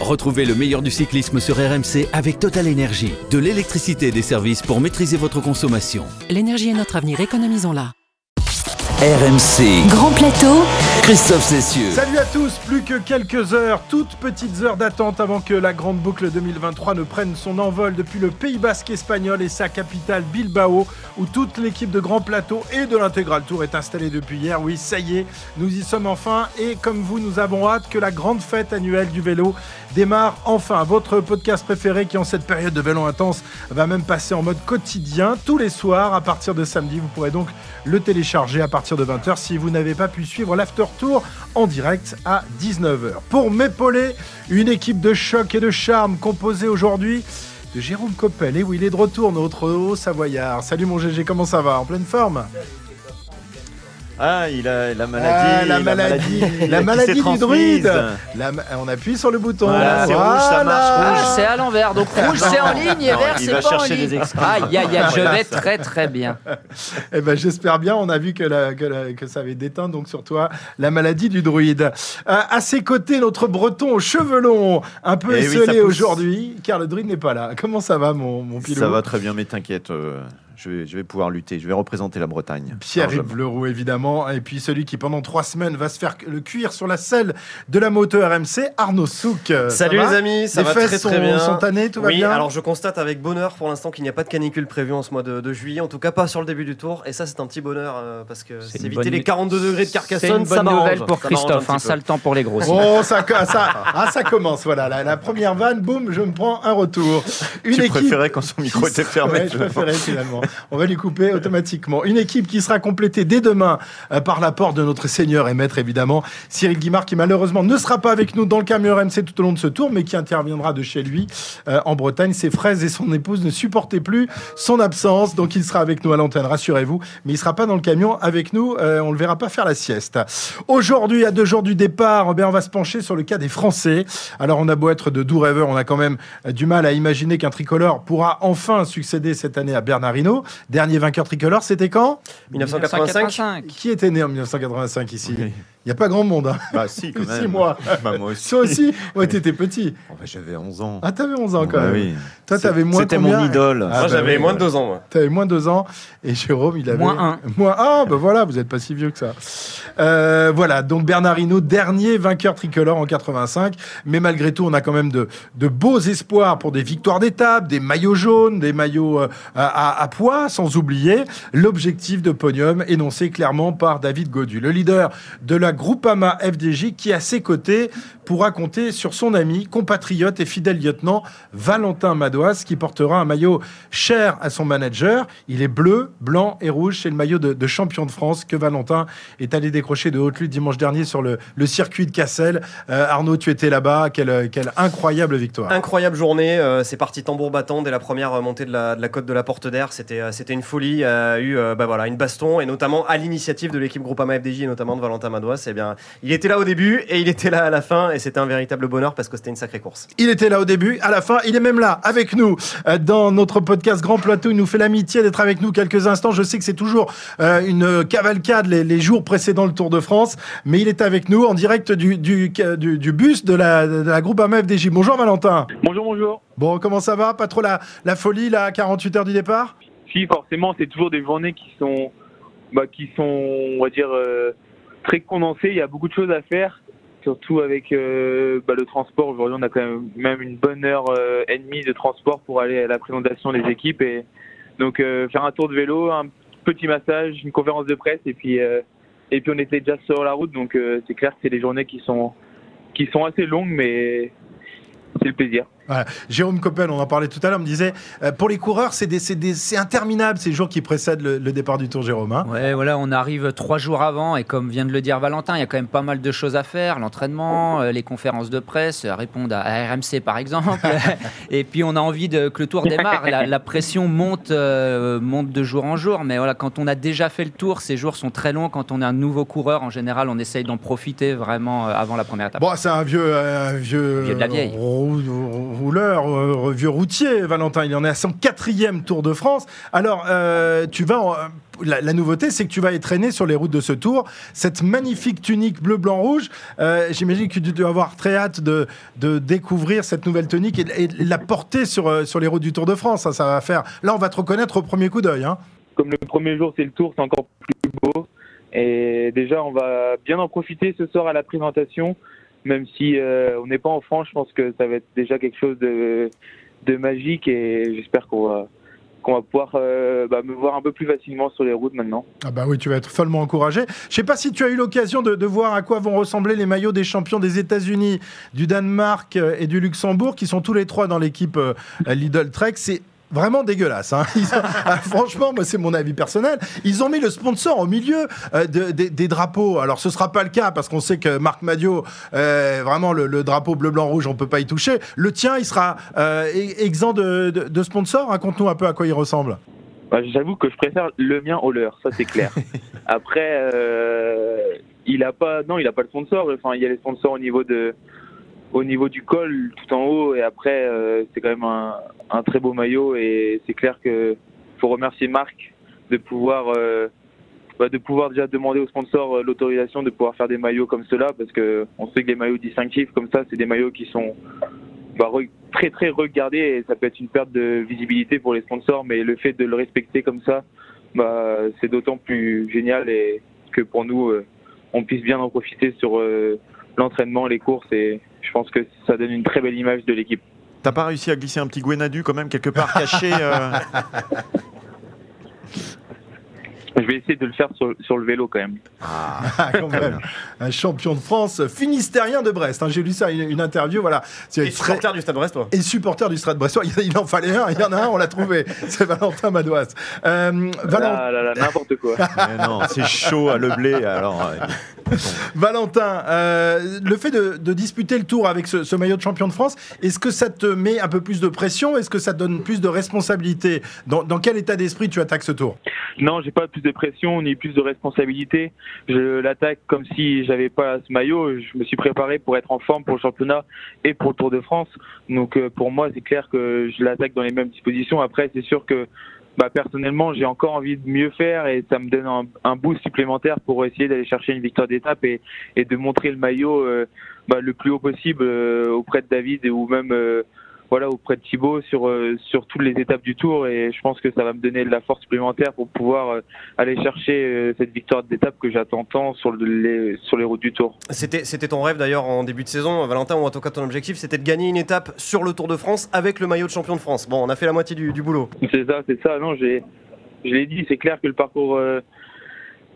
Retrouvez le meilleur du cyclisme sur RMC avec Total Énergie. De l'électricité et des services pour maîtriser votre consommation. L'énergie est notre avenir, économisons-la. RMC. Grand plateau. Christophe Cessieux. Salut à tous, plus que quelques heures, toutes petites heures d'attente avant que la grande boucle 2023 ne prenne son envol depuis le Pays Basque espagnol et sa capitale Bilbao, où toute l'équipe de Grand Plateau et de l'Intégral Tour est installée depuis hier. Oui, ça y est, nous y sommes enfin et comme vous, nous avons hâte que la grande fête annuelle du vélo démarre enfin. Votre podcast préféré qui en cette période de vélo intense va même passer en mode quotidien tous les soirs à partir de samedi. Vous pourrez donc le télécharger à partir de 20h si vous n'avez pas pu suivre l'after tour en direct à 19h. Pour m'épauler, une équipe de choc et de charme composée aujourd'hui de Jérôme Coppel. Et oui, il est de retour, notre haut savoyard. Salut mon GG, comment ça va? En pleine forme? Ah, il a la maladie. Ah, la maladie, la maladie du druide. La on appuie sur le bouton. Voilà, c'est rouge, ça marche, rouge. Ah, c'est à l'envers. Donc rouge, c'est en ligne et Non, vert, c'est pas en ligne. Aïe, aïe, aïe, je vais très très bien. Eh ben, j'espère bien. On a vu que, la- que, la- que ça avait déteint donc sur toi la maladie du druide. Euh, à ses côtés, notre breton aux cheveux longs, un peu Eh oui, esselé aujourd'hui, car le druide n'est pas là. Comment ça va, mon, mon pilot Ça va très bien, mais t'inquiète, euh, je, vais, je vais pouvoir lutter. Je vais représenter la Bretagne. Pierre-Yves. Leroux, évidemment. Et puis celui qui, pendant trois semaines, va se faire le cuir sur la selle de la moto RMC, Arnaud Souk. Ça Salut va les amis, ça Les va fesses très sont, très bien. sont tannées, tout va oui, bien alors je constate avec bonheur pour l'instant qu'il n'y a pas de canicule prévue en ce mois de, de juillet, en tout cas pas sur le début du tour. Et ça, c'est un petit bonheur euh, parce que C'est éviter bonne les nu- 42 degrés de C'est Carcassonne, une ça bonne m'arrange. nouvelle pour Ça Christophe. un peu. sale temps pour les grosses. Oh, ça, ça, ah, ça commence, voilà. La, la première vanne, boum, je me prends un retour. Une Tu équipe préférais quand son micro était fermé. Ouais, je préférais finalement. On va lui couper automatiquement. Une équipe qui sera complétée dès demain euh, par l'apport de notre seigneur et maître évidemment, Cyril Guimard, qui malheureusement ne sera pas avec nous dans le camion RMC tout au long de ce tour, mais qui interviendra de chez lui euh, en Bretagne. Ses fraises et son épouse ne supportaient plus son absence, donc il sera avec nous à l'antenne, rassurez-vous, mais il sera pas dans le camion avec nous. euh, on le verra pas faire la sieste. Aujourd'hui, à deux jours du départ, eh on va se pencher sur le cas des Français. Alors, on a beau être de doux rêveurs, on a quand même du mal à imaginer qu'un tricolore pourra enfin succéder cette année à Bernard Dernier vainqueur tricolore, c'était quand? 1985. Qui était né en 1985 ici? Il n'y a pas grand monde. Hein. Bah si, quand Si, même. moi. Bah, moi aussi. Toi aussi Ouais, t'étais petit. Oh, bah, J'avais 11 ans. Ah, t'avais 11 ans quand Bah même. oui. Toi, t'avais moins C'était combien mon idole. Ah, Moi bah j'avais oui, moins de ouais. deux ans. moi. T'avais moins deux ans et Jérôme, il avait Moins un. Moins ah, ben voilà, vous n'êtes pas si vieux que ça. Euh, voilà, donc Bernard Hinault, dernier vainqueur tricolore en 85. Mais malgré tout, on a quand même de, de beaux espoirs pour des victoires d'étape, des maillots jaunes, des maillots euh, à, à- à poids, sans oublier l'objectif de podium énoncé clairement par David Godu, le leader de la Groupama FDJ, qui à ses côtés pourra compter sur son ami, compatriote et fidèle lieutenant Valentin Madoise, qui portera un maillot cher à son manager. Il est bleu, blanc et rouge. C'est le maillot de, champion de France que Valentin est allé décrocher de haute lutte dimanche dernier sur le, le circuit de Cassel. Euh, Arnaud, tu étais là-bas. Quelle, quelle incroyable victoire. Incroyable journée, euh, c'est parti tambour battant dès la première euh, montée de la, de la côte de la Porte d'Air. C'était euh, c'était une folie. A eu euh, bah voilà, une baston et notamment à l'initiative de l'équipe Groupama FDJ et notamment de Valentin Madouas. Eh bien, il était là au début et il était là à la fin c'était un véritable bonheur parce que c'était une sacrée course. Il était là au début, à la fin, il est même là avec nous euh, dans notre podcast Grand Plateau. Il nous fait l'amitié d'être avec nous quelques instants. Je sais que c'est toujours euh, une cavalcade les, les jours précédant le Tour de France, mais il est avec nous en direct du, du, du, du bus de la, de la groupe FDJ. Bonjour Valentin. Bonjour, bonjour. Bon, comment ça va? Pas trop la, la folie là, à 48 heures du départ? Si, forcément, c'est toujours des journées qui sont, bah, qui sont, on va dire, euh, très condensées. Il y a beaucoup de choses à faire, surtout avec euh, bah, le transport. Aujourd'hui, on a quand même, même une bonne heure euh, et demie de transport pour aller à la présentation des équipes. Et donc, euh, faire un tour de vélo, un petit massage, une conférence de presse, et puis, et puis on était déjà sur la route. Donc, c'est clair que c'est des journées qui sont, qui sont assez longues, mais c'est le plaisir. Voilà. Jérôme Coppel, on en parlait tout à l'heure, me disait euh, pour les coureurs, c'est des- c'est des- c'est interminable ces jours qui précèdent le, le départ du Tour, Jérôme. hein. Ouais, voilà, on arrive trois jours avant et comme vient de le dire Valentin, il y a quand même pas mal de choses à faire, l'entraînement, euh, les conférences de presse, euh, répondre à, à RMC par exemple, et puis on a envie de, que le tour démarre. La, la pression monte, monte de jour en jour, mais voilà, quand on a déjà fait le tour, ces jours sont très longs. Quand on est un nouveau coureur, en général, on essaye d'en profiter vraiment avant la première étape. Bon, c'est un vieux, vieux, Vieux de la vieille. rou- rou- rouleur, euh, vieux routier, Valentin. Il en est à son quatrième Tour de France. Alors, euh, tu vas la, nouveauté, c'est que tu vas être traîné sur les routes de ce tour. Cette magnifique tunique bleu, blanc, rouge. euh, J'imagine que tu dois avoir très hâte de, découvrir cette nouvelle tunique et, la porter sur, euh, sur les routes du Tour de France. Ça, ça va faire. Là, on va te reconnaître au premier coup d'œil. Hein. Comme le premier jour, c'est le tour, c'est encore plus beau. Et déjà, on va bien en profiter ce soir à la présentation. Même si euh, on n'est pas en France, je pense que ça va être déjà quelque chose de, de magique et j'espère qu'on va, pouvoir euh, bah, me voir un peu plus facilement sur les routes maintenant. Ah bah oui, tu vas être follement encouragé. Je sais pas si tu as eu l'occasion de, voir à quoi vont ressembler les maillots des champions des États-Unis, du Danemark euh, et du Luxembourg, qui sont tous les trois dans l'équipe Lidl Trek. Vraiment dégueulasse. hein. Ont- ah, franchement, moi c'est mon avis personnel. Ils ont mis le sponsor au milieu euh, de- des- des drapeaux. Alors ce sera pas le cas parce qu'on sait que Marc Madio, euh, vraiment le, le drapeau bleu blanc rouge, on peut pas y toucher. Le tien, il sera euh, e- exempt de, sponsor. Raconte-nous un peu à quoi il ressemble. Bah, J'avoue que je préfère le mien au leur, ça c'est clair. Après, il a pas, non, il a pas de sponsor. Enfin, il y a les sponsors au niveau de, au niveau du col, tout en haut, et après, euh, c'est quand même un, un très beau maillot, et c'est clair que faut remercier Marc de pouvoir, euh, bah, de pouvoir déjà demander aux sponsors euh, l'autorisation de pouvoir faire des maillots comme cela, parce que on sait que les maillots distinctifs comme ça, c'est des maillots qui sont bah, très très regardés et ça peut être une perte de visibilité pour les sponsors, mais le fait de le respecter comme ça, bah, c'est d'autant plus génial et que pour nous, euh, on puisse bien en profiter sur euh, l'entraînement, les courses et je pense que ça donne une très belle image de l'équipe. T'as pas réussi à glisser un petit Gwenadu quand même quelque part caché euh, vais essayer de le faire sur, sur le vélo quand même. Ah, quand même. Un champion de France, finistérien de Brest. hein. J'ai lu ça, une, une interview. Voilà. C'est Et très- supporter du Stade Brestois. et supporter du Stade Brestois. Il, il en fallait un. Il y en a un, on l'a trouvé. C'est Valentin Madouas. Euh, Ah là là, n'importe quoi. mais non, c'est chaud à le blé. Alors, euh, Valentin, euh, le fait de, de disputer le tour avec ce, ce maillot de champion de France, est-ce que ça te met un peu plus de pression? Est-ce que ça te donne plus de responsabilité dans, dans quel état d'esprit tu attaques ce tour? Non, j'ai pas plus de pression ni plus de responsabilité. Je l'attaque comme si j'avais pas ce maillot. Je me suis préparé pour être en forme pour le championnat et pour le Tour de France. Donc euh, pour moi, c'est clair que je l'attaque dans les mêmes dispositions. Après, c'est sûr que bah, personnellement, j'ai encore envie de mieux faire et ça me donne un, boost supplémentaire pour essayer d'aller chercher une victoire d'étape et, de montrer le maillot euh, bah, le plus haut possible euh, auprès de David ou même voilà auprès de Thibaut sur euh, sur toutes les étapes du Tour et je pense que ça va me donner de la force supplémentaire pour pouvoir euh, aller chercher euh, cette victoire d'étape que j'attends tant sur le- les sur les routes du Tour. C'était c'était ton rêve d'ailleurs en début de saison, Valentin, ou en tout cas ton objectif, c'était de gagner une étape sur le Tour de France avec le maillot de champion de France. Bon, on a fait la moitié du, du boulot. C'est ça, c'est ça. Non, j'ai, je l'ai dit, c'est clair que le parcours euh,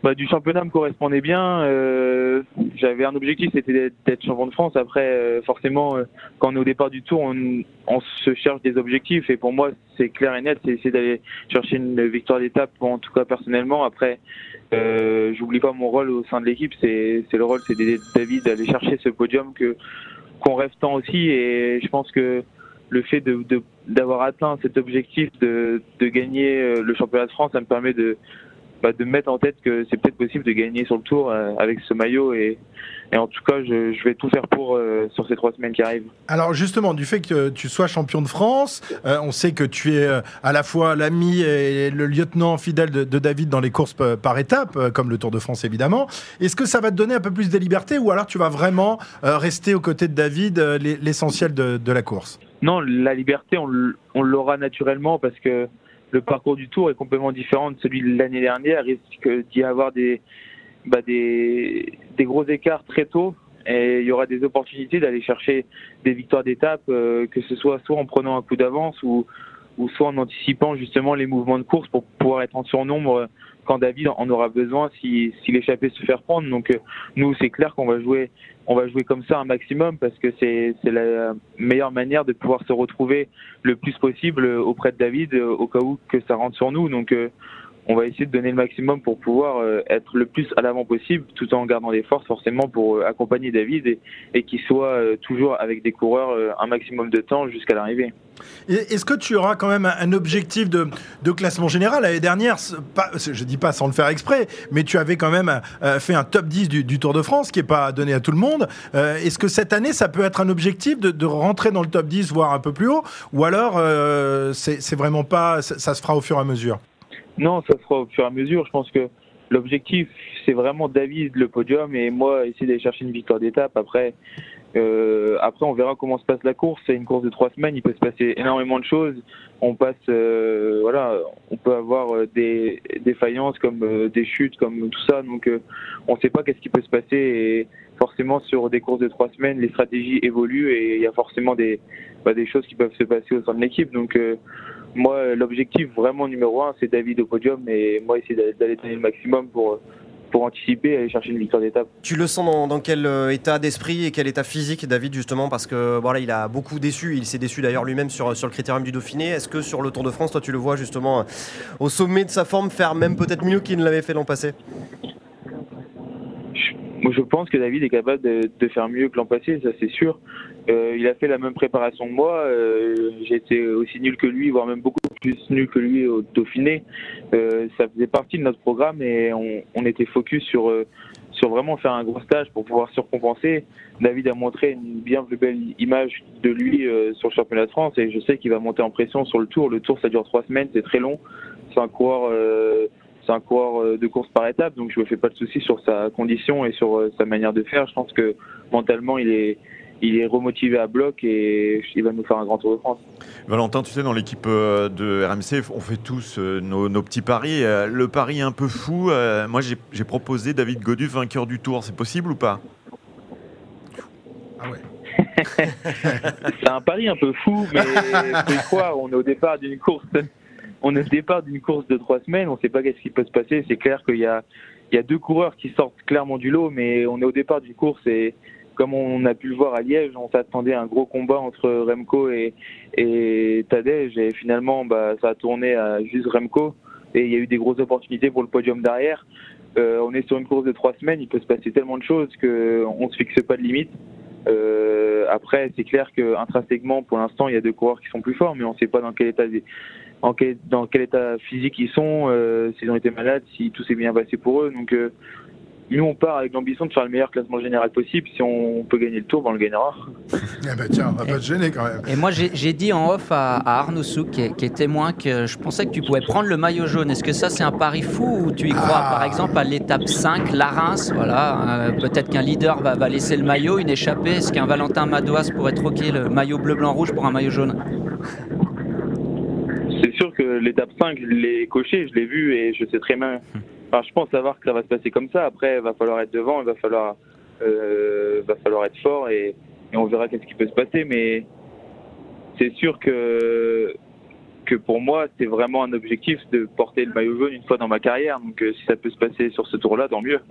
bah, du championnat me correspondait bien. Euh, j'avais un objectif, c'était d'être, champion de France. Après, euh, forcément, euh, quand on est au départ du tour, on, on se cherche des objectifs. Et pour moi, c'est clair et net, c'est essayer d'aller chercher une victoire d'étape, en tout cas personnellement. Après, euh, j'oublie pas mon rôle au sein de l'équipe. C'est, le rôle, c'est d'aider David d'aller chercher ce podium que qu'on rêve tant aussi. Et je pense que le fait de, de- d'avoir atteint cet objectif de, de gagner euh, le championnat de France, ça me permet de, bah, de me mettre en tête que c'est peut-être possible de gagner sur le tour euh, avec ce maillot. Et, et en tout cas, je, je vais tout faire pour euh, sur ces trois semaines qui arrivent. Alors justement, du fait que tu sois champion de France, euh, on sait que tu es à la fois l'ami et le lieutenant fidèle de, de David dans les courses par étapes, comme le Tour de France évidemment. Est-ce que ça va te donner un peu plus de liberté ou alors tu vas vraiment rester aux côtés de David, l'es- l'essentiel de, de la course? Non, la liberté, on l'aura naturellement parce que le parcours du Tour est complètement différent de celui de l'année dernière. Il risque d'y avoir des, bah, gros écarts très tôt et il y aura des opportunités d'aller chercher des victoires d'étape, euh, que ce soit soit en prenant un coup d'avance ou, ou soit en anticipant justement les mouvements de course pour pouvoir être en surnombre quand David en aura besoin si, si l'échappée se fait reprendre. Donc euh, nous, c'est clair qu'on va jouer on va jouer comme ça un maximum parce que c'est la meilleure manière de pouvoir se retrouver le plus possible auprès de David euh, au cas où que ça rentre sur nous. Donc euh, on va essayer de donner le maximum pour pouvoir euh, être le plus à l'avant possible tout en gardant des forces forcément pour euh, accompagner David et, qu'il soit euh, toujours avec des coureurs un maximum de temps jusqu'à l'arrivée. Est-ce que tu auras quand même un, objectif de, classement général? L'année dernière, pas, je dis pas sans le faire exprès, mais tu avais quand même fait un top 10 du, Tour de France qui n'est pas donné à tout le monde. Est-ce que cette année, ça peut être un objectif de, rentrer dans le top 10, voire un peu plus haut? Ou alors, c'est vraiment pas, ça, ça se fera au fur et à mesure? Non, ça sera au fur et à mesure. Je pense que l'objectif, c'est vraiment David le podium et moi essayer d'aller chercher une victoire d'étape. Après, euh, après, on verra comment se passe la course. C'est une course de trois semaines. Il peut se passer énormément de choses. On passe, euh, voilà, on peut avoir euh, des défaillances comme euh, des chutes, comme tout ça. Donc, euh, on ne sait pas qu'est-ce qui peut se passer. Et forcément, sur des courses de trois semaines, les stratégies évoluent et il y a forcément des, bah, des choses qui peuvent se passer au sein de l'équipe. Donc, euh, moi, l'objectif vraiment numéro un, c'est David au podium et moi essayer d'aller- donner le maximum pour pour anticiper et aller chercher une victoire d'étape. Tu le sens dans, dans quel euh, état d'esprit et quel état physique, David, justement, parce que voilà, il a beaucoup déçu. Il s'est déçu d'ailleurs lui-même sur, sur le critérium du Dauphiné. Est-ce que sur le Tour de France, toi, tu le vois justement euh, au sommet de sa forme faire même peut-être mieux qu'il ne l'avait fait l'an passé? Je pense que David est capable de, de faire mieux que l'an passé, ça c'est sûr. Euh, il a fait la même préparation que moi. euh, été aussi nul que lui, voire même beaucoup plus nul que lui au Dauphiné. Euh, ça faisait partie de notre programme et on, on était focus sur, euh, sur vraiment faire un gros stage pour pouvoir surcompenser. David a montré une bien plus belle image de lui euh, sur le championnat de France et je sais qu'il va monter en pression sur le tour. Le tour, ça dure trois semaines, c'est très long. C'est un coureur. C'est un coureur euh, de course par étapes, donc je me fais pas de soucis sur sa condition et sur euh, sa manière de faire. Je pense que mentalement, il est, il est remotivé à bloc et il va nous faire un grand Tour de France. Valentin, tu sais, dans l'équipe euh, de RMC, on fait tous nos, nos petits paris. Le pari un peu fou, moi j'ai j'ai proposé David Godu vainqueur du Tour. C'est possible ou pas? Ah ouais. C'est un pari un peu fou, mais faut y croire. On est au départ d'une course. On est au départ d'une course de trois semaines. On ne sait pas qu'est-ce qui peut se passer. C'est clair qu'il y a, deux coureurs qui sortent clairement du lot, mais on est au départ d'une course et comme on a pu le voir à Liège, on s'attendait à un gros combat entre Remco et, et Tadej et finalement, bah, ça a tourné à juste Remco et il y a eu des grosses opportunités pour le podium derrière. Euh, on est sur une course de trois semaines, il peut se passer tellement de choses qu'on ne se fixe pas de limite. Euh, après, c'est clair que intrinsèquement, pour l'instant, il y a deux coureurs qui sont plus forts, mais on ne sait pas dans quel état, en quel, dans quel état physique ils sont, euh, s'ils ont été malades, si tout s'est bien passé pour eux. Donc, euh, nous, on part avec l'ambition de faire le meilleur classement général possible. Si on peut gagner le tour, ben, on le gagnera. Eh ben tiens, on va pas te gêner quand même. Et moi, j'ai dit en off à, à Arnaud Souk, qui est, qui est témoin, que je pensais que tu pouvais prendre le maillot jaune. Est-ce que ça, c'est un pari fou ou tu y crois Ah. Par exemple, à l'étape 5, la Reims, voilà, euh, peut-être qu'un leader va, va laisser le maillot, une échappée. Est-ce qu'un Valentin Madouas pourrait troquer le maillot bleu-blanc-rouge pour un maillot jaune? Que l'étape 5, je l'ai coché, je l'ai vu et je sais très bien. Je pense savoir que ça va se passer comme ça. Après, il va falloir être devant, il va falloir, euh, va falloir être fort et, et on verra qu'est-ce qui peut se passer. Mais c'est sûr que que pour moi, c'est vraiment un objectif de porter le maillot jaune une fois dans ma carrière. Donc, euh, si ça peut se passer sur ce tour-là, tant mieux.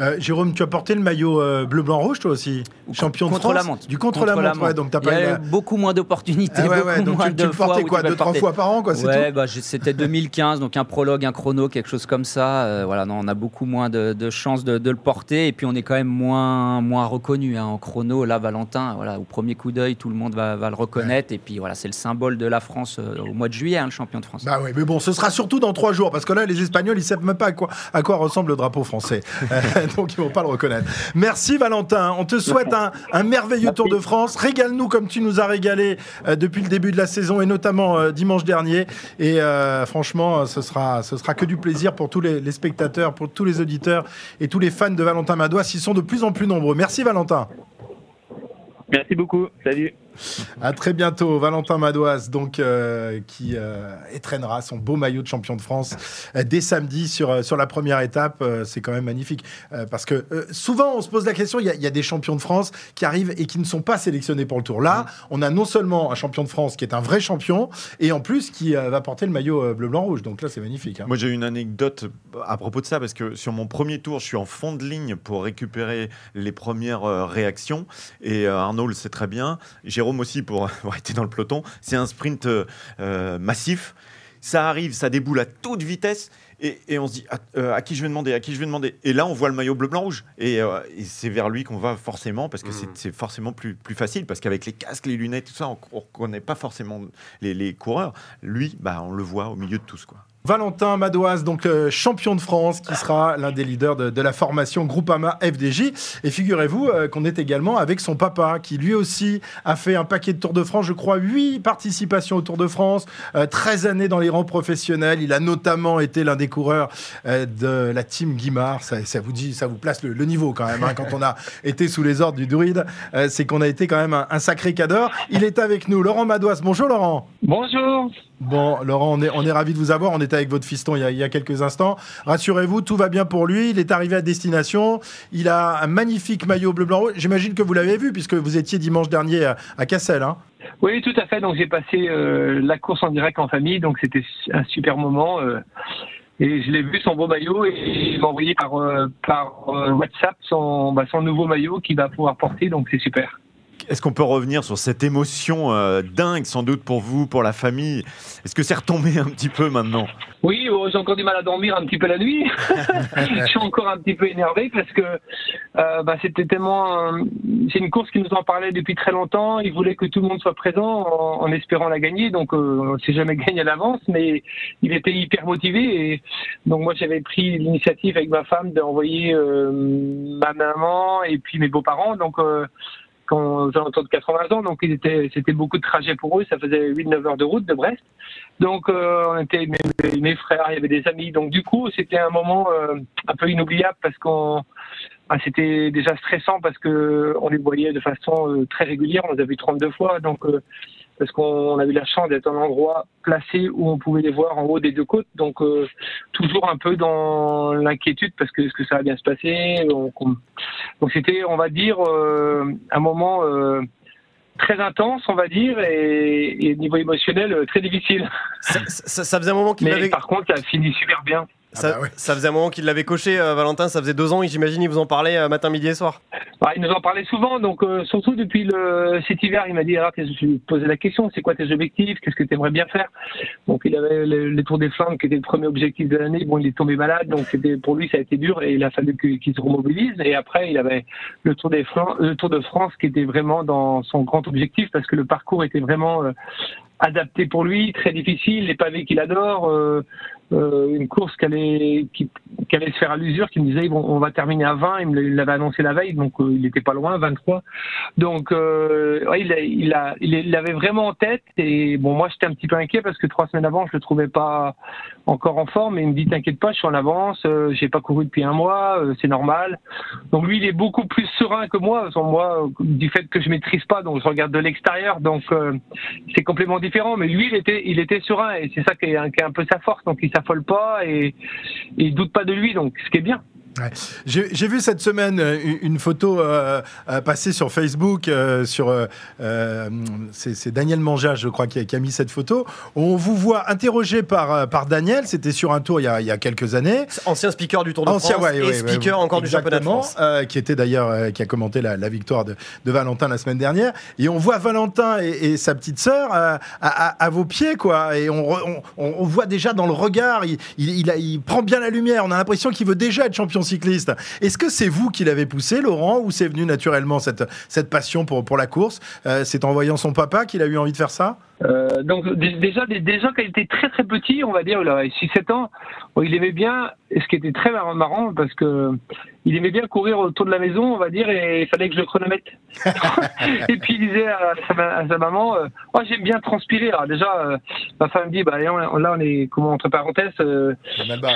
Euh, Jérôme, tu as porté le maillot euh, bleu, blanc, rouge toi aussi Champion de contre France la montre. Du contre-la-montre, ouais, donc t'as Il y a eu beaucoup moins d'opportunités, Ah ouais, beaucoup ouais, donc moins tu, tu de le portais quoi Deux, trois fois par an, quoi, Ouais, bah, c'était 2015, donc un prologue, un chrono, quelque chose comme ça. Euh, voilà, non, on a beaucoup moins de, de chances de, de le porter, et puis on est quand même moins, moins reconnu hein, en chrono. Là, Valentin, voilà, au premier coup d'œil, tout le monde va, va le reconnaître, et puis voilà, c'est le symbole de la France au mois de juillet, hein, le champion de France. Bah oui, mais bon, ce sera surtout dans trois jours, parce que là, les Espagnols, ils savent même pas à quoi, à quoi ressemble le drapeau français. Donc, ils vont pas le reconnaître. Merci Valentin. On te souhaite un, un merveilleux Tour de France. Régale-nous comme tu nous as régalé euh, depuis le début de la saison et notamment euh, dimanche dernier. Et euh, franchement, ce sera, ce sera que du plaisir pour tous les, les spectateurs, pour tous les auditeurs et tous les fans de Valentin Madois. Ils sont de plus en plus nombreux. Merci Valentin. Merci beaucoup. Salut. À très bientôt, Valentin Madoise, donc euh, qui euh, son beau maillot de champion de France euh, dès samedi sur, euh, sur la première étape. C'est quand même magnifique parce que souvent on se pose la question. Il y, a- des champions de France qui arrivent et qui ne sont pas sélectionnés pour le Tour. Là, on a non seulement un champion de France qui est un vrai champion et en plus qui va porter le maillot euh, bleu blanc rouge. Donc là, c'est magnifique. hein. Moi, j'ai une anecdote à propos de ça parce que sur mon premier tour, je suis en fond de ligne pour récupérer les premières réactions. Et Arnaud le sait très bien. Jérôme aussi pour avoir été dans le peloton. C'est un sprint euh, euh, massif. Ça arrive, ça déboule à toute vitesse. Et, et on se dit à, euh, à qui je vais demander, à qui je vais demander? Et là, on voit le maillot bleu, blanc, rouge. Et, euh, et c'est vers lui qu'on va forcément parce que c'est- c'est forcément plus, plus facile. Parce qu'avec les casques, les lunettes, tout ça, on ne reconnaît pas forcément les, les coureurs. Lui, bah, on le voit au milieu de tous. Quoi. Valentin Madoise, donc euh, champion de France, qui sera l'un des leaders de, de la formation Groupama FDJ. Et figurez-vous euh, qu'on est également avec son papa, qui lui aussi a fait un paquet de Tours de France, je crois 8 participations au Tour de France, euh, 13 années dans les rangs professionnels. Il a notamment été l'un des coureurs euh, de la team Guimard. Ça, ça vous dit, ça vous place le, le niveau quand même. hein, quand on a été sous les ordres du druide, euh, c'est qu'on a été quand même un, un sacré cador. Il est avec nous, Laurent Madoise. Bonjour Laurent. Bonjour. Bon, Laurent, on est, on ravis de vous avoir. On était avec votre fiston il y a, quelques instants. Rassurez-vous, tout va bien pour lui. Il est arrivé à destination. Il a un magnifique maillot bleu-blanc-rouge. J'imagine que vous l'avez vu puisque vous étiez dimanche dernier à, Cassel. Hein. Oui, tout à fait. Donc j'ai passé euh, la course en direct en famille, donc c'était un super moment. euh, et je l'ai vu son beau maillot et il m'a envoyé par, par euh, WhatsApp son, bah, son nouveau maillot qu'il va pouvoir porter, donc c'est super. Est-ce qu'on peut revenir sur cette émotion euh, dingue, sans doute pour vous, pour la famille? Est-ce que c'est retombé un petit peu maintenant? Oui, oh, j'ai encore du mal à dormir un petit peu la nuit. je suis encore un petit peu énervé parce que euh, bah, c'était tellement. euh, c'est une course qui nous en parlait depuis très longtemps. Il voulait que tout le monde soit présent en, en espérant la gagner. Donc, euh, on ne s'est jamais gagné à l'avance, mais il était hyper motivé. Et donc, moi, j'avais pris l'initiative avec ma femme d'envoyer ma maman et puis mes beaux-parents. Donc, alentours de 80 ans, donc ils étaient, c'était beaucoup de trajets pour eux, ça faisait 8-9 heures de route de Brest. Donc euh, on était mes, frères, il y avait des amis, donc du coup c'était un moment euh, un peu inoubliable parce qu'on ah, c'était déjà stressant parce que on les voyait de façon euh, très régulière, on les a vus 32 fois, donc parce qu'on a eu la chance d'être en endroit placé où on pouvait les voir en haut des deux côtes, donc euh, toujours un peu dans l'inquiétude parce que est-ce que ça va bien se passer, on- on- donc c'était, on va dire, euh, un moment euh, très intense, on va dire, et, et niveau émotionnel euh, très difficile. Ça, ça- ça faisait un moment qu'il Mais par contre, ça a fini super bien. Ça, Ah bah ouais. ça faisait un moment qu'il l'avait coché, euh, Valentin. Ça faisait deux ans. et J'imagine il vous en parlait euh, matin, midi et soir. Ouais, il nous en parlait souvent, donc euh, surtout depuis le, cet hiver, il m'a dit, ah, je lui ai posé la question, c'est quoi tes objectifs, qu'est-ce que tu aimerais bien faire? Donc il avait le, les Tours des Flandres qui était le premier objectif de l'année, bon il est tombé malade, donc c'était pour lui ça a été dur et il a fallu qu'il se remobilise. Et après il avait le Tour, des Flandres, le Tour de France qui était vraiment dans son grand objectif parce que le parcours était vraiment euh, adapté pour lui, très difficile, les pavés qu'il adore. euh, une course qui allait, qui, qui allait se faire à l'usure, qui me disait bon, on va terminer à 20, il me l'avait annoncé la veille, donc euh, il n'était pas loin, 23. Donc euh, il, a- il, a, il l'avait vraiment en tête et bon moi j'étais un petit peu inquiet parce que trois semaines avant je le trouvais pas encore en forme et il me dit t'inquiète pas je suis en avance, euh, j'ai pas couru depuis un mois, euh, c'est normal. Donc lui il est beaucoup plus serein que moi, sans moi euh, du fait que je maîtrise pas donc je regarde de l'extérieur donc euh, c'est complètement différent mais lui il était il était serein et c'est ça qui est, qui est un peu sa force donc il s'affole pas et il doute pas de lui donc ce qui est bien. J'ai j'ai vu cette semaine euh, une une photo euh, euh, passer sur Facebook, euh, sur euh, c'est Daniel Manja, je crois, qui a, qui a mis cette photo. On vous voit interrogé par par Daniel. C'était sur un tour il y a, il y a quelques années. Ancien speaker du Tour de Ancien, France ouais, et ouais, speaker encore du championnat de France. qui était d'ailleurs qui a commenté la, la victoire de, de Valentin la semaine dernière. Et on voit Valentin et, et sa petite sœur à, à- à vos pieds, quoi. Et on, on, on- on voit déjà dans le regard, il, il, il a- il prend bien la lumière. On a l'impression qu'il veut déjà être champion cycliste. Est-ce que c'est vous qui l'avez poussé, Laurent, ou c'est venu naturellement cette, cette passion pour, pour la course? Euh, C'est en voyant son papa qu'il a eu envie de faire ça? Euh, donc dé- déjà, dé- déjà quand il était très très petit, on va dire, il avait 6-7 ans, il aimait bien, ce qui était très mar- marrant, parce que il aimait bien courir autour de la maison, on va dire, et il fallait que je le chronomètre. et puis il disait à sa, ma- à sa maman, euh, oh, j'aime bien transpirer. Alors déjà, euh, ma femme me dit, bah, là on est, comment, entre parenthèses, euh,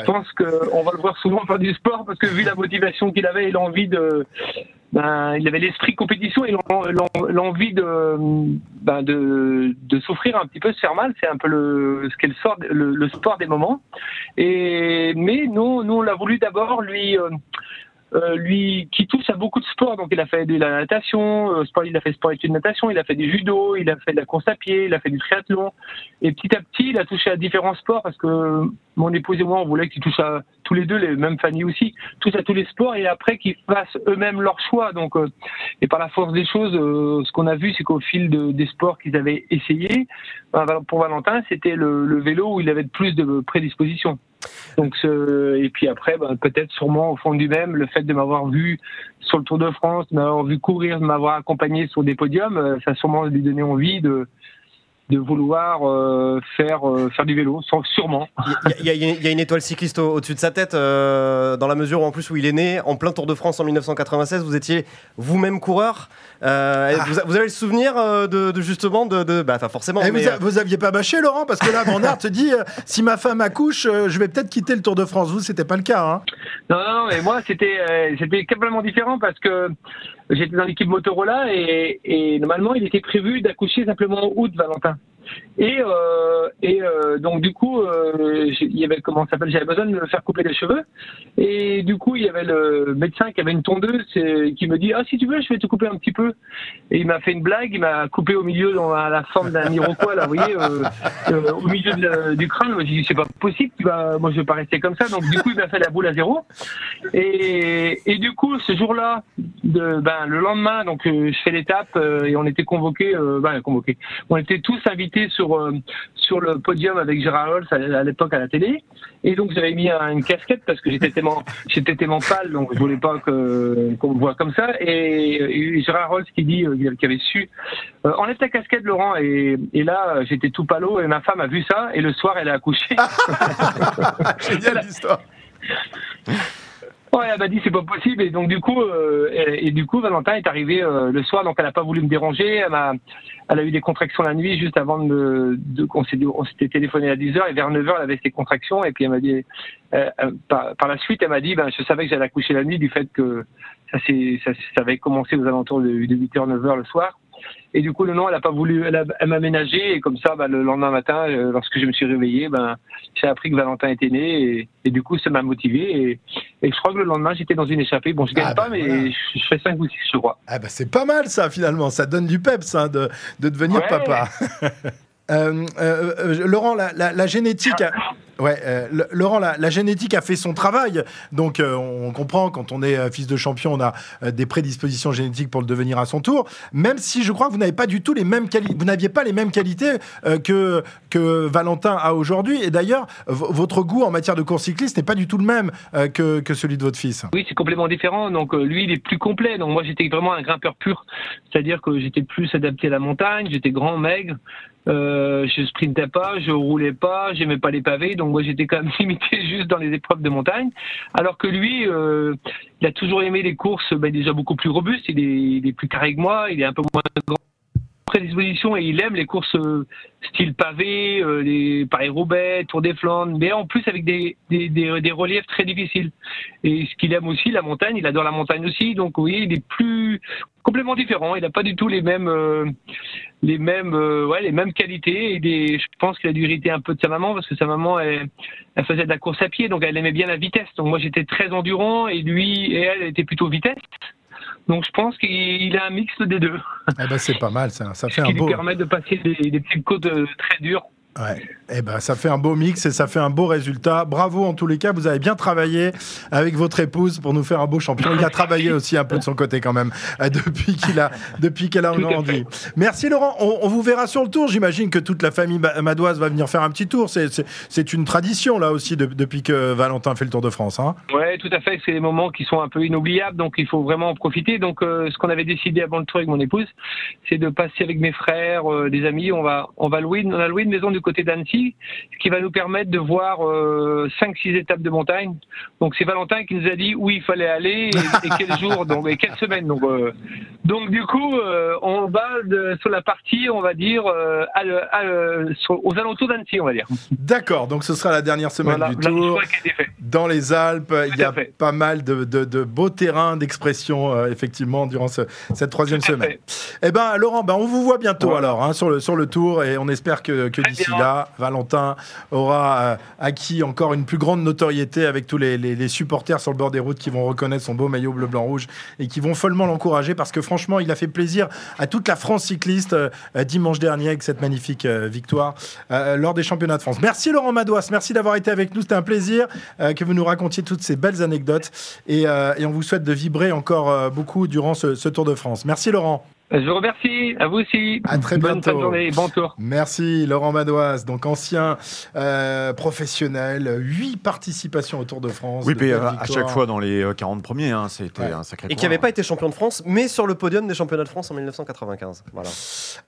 je pense qu'on va le voir souvent faire du sport parce que vu la motivation qu'il avait et l'envie de. Ben, il avait l'esprit compétition et l'en- l'en- l'envie de, ben, de, de souffrir un petit peu, de se faire mal. C'est un peu le, ce qu'est le, sort- le, le sport des moments. Et, mais nous, nous on l'a voulu d'abord lui. Euh, lui qui touche à beaucoup de sports, donc il a fait de la natation, euh, sport, il a fait sport études natation, il a fait du judo, il a fait de la course à pied, il a fait du triathlon, et petit à petit il a touché à différents sports parce que mon épouse et moi on voulait qu'ils touchent à tous les deux, les mêmes familles aussi, touchent à tous les sports et après qu'ils fassent eux-mêmes leur choix. Donc euh, et par la force des choses, ce qu'on a vu c'est qu'au fil de, des sports qu'ils avaient essayé, ben, pour Valentin c'était le, le vélo où il avait plus de prédisposition. Donc, ce- et puis après, ben, peut-être sûrement au fond du même, le fait de m'avoir vu sur le Tour de France, de m'avoir vu courir, de m'avoir accompagné sur des podiums, euh, ça sûrement lui donné envie de, de vouloir euh, faire euh, faire du vélo, sans- sûrement. Il y, a- il y a il y a une étoile cycliste au- au-dessus de sa tête, euh, dans la mesure où en plus où il est né en plein Tour de France en 1996. Vous étiez vous-même coureur. Euh, Ah. vous, avez le souvenir euh, de, de justement de, de- bah, enfin forcément. Et mais, vous, a- euh, vous aviez pas bâché, Laurent Parce que là, Van Aert te dit euh, si ma femme accouche, euh, je vais peut-être quitter le Tour de France. Vous, c'était pas le cas. Hein Non, non, non, mais moi, c'était euh, c'était complètement différent parce que j'étais dans l'équipe Motorola et, et normalement, il était prévu d'accoucher simplement en août, Valentin. Et, euh, euh, donc, du coup, euh, il y avait, comment s'appelle, j'avais besoin de me faire couper les cheveux. Et du coup, il y avait le médecin qui avait une tondeuse qui me dit Ah, si tu veux, je vais te couper un petit peu. Et il m'a fait une blague, il m'a coupé au milieu dans la, forme d'un Iroquois, là, vous voyez, au milieu du crâne. Moi, j'ai dit C'est pas possible, tu vas, moi, je vais pas rester comme ça. Donc, du coup, il m'a fait la boule à zéro. Et, du coup, ce jour-là, ben, le lendemain, donc je fais l'étape et on était convoqués, ben, convoqués. On était tous invités sur euh, sur le podium avec Gérard Rolls à, l'époque à la télé. Et donc j'avais mis un- une casquette parce que j'étais tellement j'étais tellement pâle, donc je voulais pas que qu'on me voit comme ça. Et, et Gérard Rolls qui dit euh, qui avait su euh, enlève ta casquette, Laurent. Et, et là, j'étais tout palo et ma femme a vu ça et le soir, elle a accouché. Génial l'histoire. Elle m'a dit c'est pas possible. Et donc du coup euh, et, du coup Valentin est arrivé euh, le soir. Donc elle a pas voulu me déranger. Elle m'a elle a eu des contractions la nuit juste avant de, de on s'était téléphoné à 10 h et vers 9 h elle avait ses contractions. Et puis elle m'a dit euh, par, par la suite elle m'a dit ben je savais que j'allais accoucher la nuit du fait que ça ça, ça avait commencé aux alentours de, de 8 h 9 h le soir et du coup, le nom, elle a pas voulu, elle, m'a ménagé et comme ça, bah, le lendemain matin, euh, lorsque je me suis réveillé, ben, j'ai appris que Valentin était né et, et du coup, ça m'a motivé et, et je crois que le lendemain, j'étais dans une échappée. Bon, je gagne Ah, pas, bah, mais je, je fais 5 ou 6, je crois. Ah bah c'est pas mal ça finalement, ça donne du peps hein, de, de devenir Ouais. papa. Euh, euh, Laurent, la, la- la génétique, a... ouais, euh, Laurent, la, génétique a fait son travail. Donc euh, on comprend quand on est euh, fils de champion, on a des prédispositions génétiques pour le devenir à son tour. Même si je crois que vous n'avez pas du tout les mêmes vous n'aviez pas les mêmes qualités que que Valentin a aujourd'hui. Et d'ailleurs, votre goût en matière de course cycliste n'est pas du tout le même que, que celui de votre fils. Oui, c'est complètement différent. Donc lui, il est plus complet. Donc moi, j'étais vraiment un grimpeur pur. C'est-à-dire que j'étais plus adapté à la montagne. J'étais grand, maigre. Je sprintais pas, je roulais pas, j'aimais pas les pavés. Moi, j'étais quand même limité juste dans les épreuves de montagne. Alors que lui, euh, il a toujours aimé les courses ben, déjà beaucoup plus robustes. Il est, il est plus carré que moi. Il est un peu moins grand prédisposition et il aime les courses euh, style pavé, euh, les Paris-Roubaix, Tour des Flandres, mais en plus avec des, reliefs très difficiles. Et ce qu'il aime aussi, la montagne, il adore la montagne aussi, donc oui, il est plus complètement différent. Il n'a pas du tout les mêmes euh, les mêmes euh, ouais les mêmes qualités. Et je pense qu'il a dû hériter un peu de sa maman parce que sa maman elle faisait de la course à pied, donc elle aimait bien la vitesse. Donc moi j'étais très endurant et lui et elle étaient plutôt vitesse. Donc je pense qu'il a un mix des deux, Eh ben c'est pas mal, ça, ça fait ce un qui beau. permet de passer des, des petites côtes euh, très dures. Ouais. Eh ben, ça fait un beau mix et ça fait un beau résultat. Bravo en tous les cas, vous avez bien travaillé avec votre épouse pour nous faire un beau champion. Il a travaillé aussi un peu de son côté quand même euh, depuis qu'il a depuis qu'elle a grandi. Merci Laurent. On, on vous verra sur le tour. J'imagine que toute la famille madoise va venir faire un petit tour. C'est- une tradition là aussi de- depuis que Valentin fait le Tour de France. Hein. Ouais, tout à fait. C'est des moments qui sont un peu inoubliables, donc il faut vraiment en profiter. Donc, euh, ce qu'on avait décidé avant le tour avec mon épouse, c'est de passer avec mes frères, euh, des amis. On va, on va louer, on a loué une maison du côté d'Annecy, ce qui va nous permettre de voir euh, cinq, six étapes de montagne. Donc, c'est Valentin qui nous a dit où il fallait aller et, et quel jour, donc et quelle semaine. Donc, euh, donc du coup, euh, on va de- sur la partie, on va dire, à à aux alentours d'Annecy, on va dire. D'accord. Donc ce sera la dernière semaine Voilà, du tour. Dans les Alpes, il y a fait. pas mal de, de- de beaux terrains d'expression, euh, effectivement, durant ce- cette troisième Tout semaine. Eh ben, Laurent, ben, on vous voit bientôt alors hein, sur, le, sur le tour et on espère que, que d'ici bien. là, Valentin aura euh, acquis encore une plus grande notoriété avec tous les, supporters sur le bord des routes qui vont reconnaître son beau maillot bleu, blanc, rouge et qui vont follement l'encourager parce que franchement, il a fait plaisir à toute la France cycliste euh, dimanche dernier avec cette magnifique euh, victoire lors des championnats de France. Merci Laurent Madouas, merci d'avoir été avec nous, c'était un plaisir que vous nous racontiez toutes ces belles anecdotes et, on vous souhaite de vibrer encore beaucoup durant ce Tour de France. Merci Laurent. Je vous remercie, à vous aussi. À très Bonne bientôt. de journée, bon tour. Merci Laurent Madoise, donc ancien euh, professionnel, 8 participations au Tour de France. Oui, mais euh, à chaque fois dans les euh, 40 premiers, hein, c'était Ouais. un sacré Et qui n'avait pas été champion de France, mais sur le podium des championnats de France en 1995. Voilà.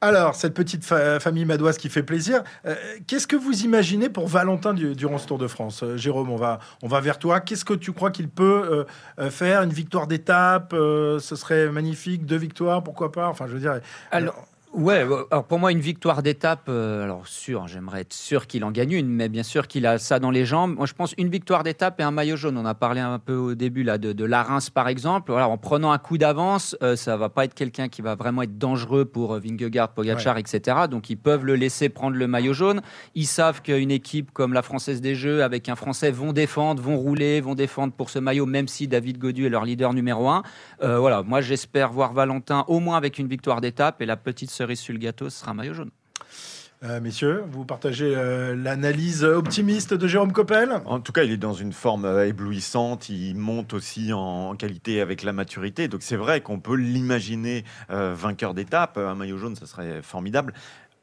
Alors, cette petite fa- famille madoise qui fait plaisir, euh, qu'est-ce que vous imaginez pour Valentin du- durant ce Tour de France Euh, Jérôme, on va, on va vers toi. Qu'est-ce que tu crois qu'il peut euh, euh, faire? Une victoire d'étape euh, Ce serait magnifique. Deux victoires, pourquoi pas? Enfin, je veux dire. Ouais, euh, alors pour moi, une victoire d'étape, euh, alors sûr, j'aimerais être sûr qu'il en gagne une, mais bien sûr qu'il a ça dans les jambes. Moi, je pense une victoire d'étape et un maillot jaune. On a parlé un peu au début là de, de la Reims, par exemple. Voilà, en prenant un coup d'avance, euh, ça va pas être quelqu'un qui va vraiment être dangereux pour euh, Vingegaard, Pogacar, etc. Donc, ils peuvent le laisser prendre le maillot jaune. Ils savent qu'une équipe comme la Française des Jeux, avec un Français, vont défendre, vont rouler, vont défendre pour ce maillot, même si David Godu est leur leader numéro un. Euh, voilà, moi, j'espère voir Valentin au moins avec une victoire d'étape et la petite cerise sur le gâteau, ce sera un maillot jaune. Euh, messieurs, vous partagez euh, l'analyse optimiste de Jérôme Coppel? En tout cas, il est dans une forme euh, éblouissante. Il monte aussi en qualité avec la maturité. Donc c'est vrai qu'on peut l'imaginer euh, vainqueur d'étape. Un maillot jaune, ça serait formidable.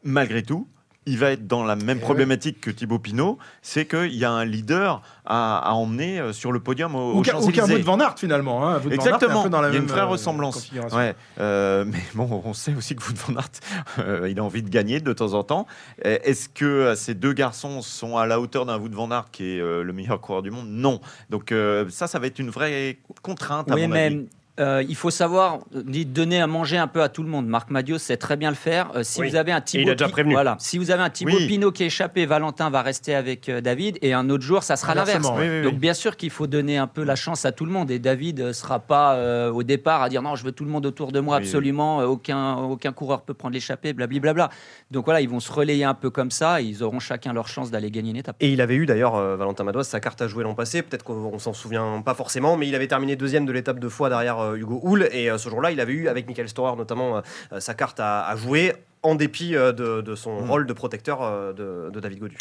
Malgré tout, il va être dans la même Eh problématique que Thibaut Pinot, c'est qu'il y a un leader à, à emmener euh, sur le podium au, qu'un Champs-Élysées. Van Aert finalement. Hein. Wout van Aert est Exactement. un peu dans la Il y a une vraie euh, ressemblance. Ouais, euh, mais bon, on sait aussi que Wout van Aert, euh, il a envie de gagner de temps en temps. Euh, Est-ce que ces deux garçons sont à la hauteur d'un Wout van Aert qui est euh, le meilleur coureur du monde? Non. Donc euh, ça, ça va être une vraie contrainte à Oui, mon mais avis. Euh, il faut savoir euh, donner à manger un peu à tout le monde. Marc Madiot sait très bien le faire. Euh, si Oui. vous avez un Thibaut il a déjà Pi- prévenu. Voilà, si vous avez un Thibaut Oui. Pinot qui est échappé, Valentin va rester avec euh, David et un autre jour, ça sera l'inverse. Oui. Donc bien sûr qu'il faut donner un peu la chance à tout le monde et David ne sera pas euh, au départ à dire non je veux tout le monde autour de moi absolument euh, aucun aucun coureur peut prendre l'échappée blablabla. Donc voilà ils vont se relayer un peu comme ça et ils auront chacun leur chance d'aller gagner une étape. Et il avait eu d'ailleurs, euh, Valentin Madoise, sa carte à jouer l'an passé. Peut-être qu'on on s'en souvient pas forcément, mais il avait terminé deuxième de l'étape de fois derrière euh, Hugo Hull. Et euh, ce jour-là, il avait eu, avec Michael Storer notamment, euh, euh, sa carte à jouer en dépit euh, de, de son Mm. rôle de protecteur euh, de, de David Godu.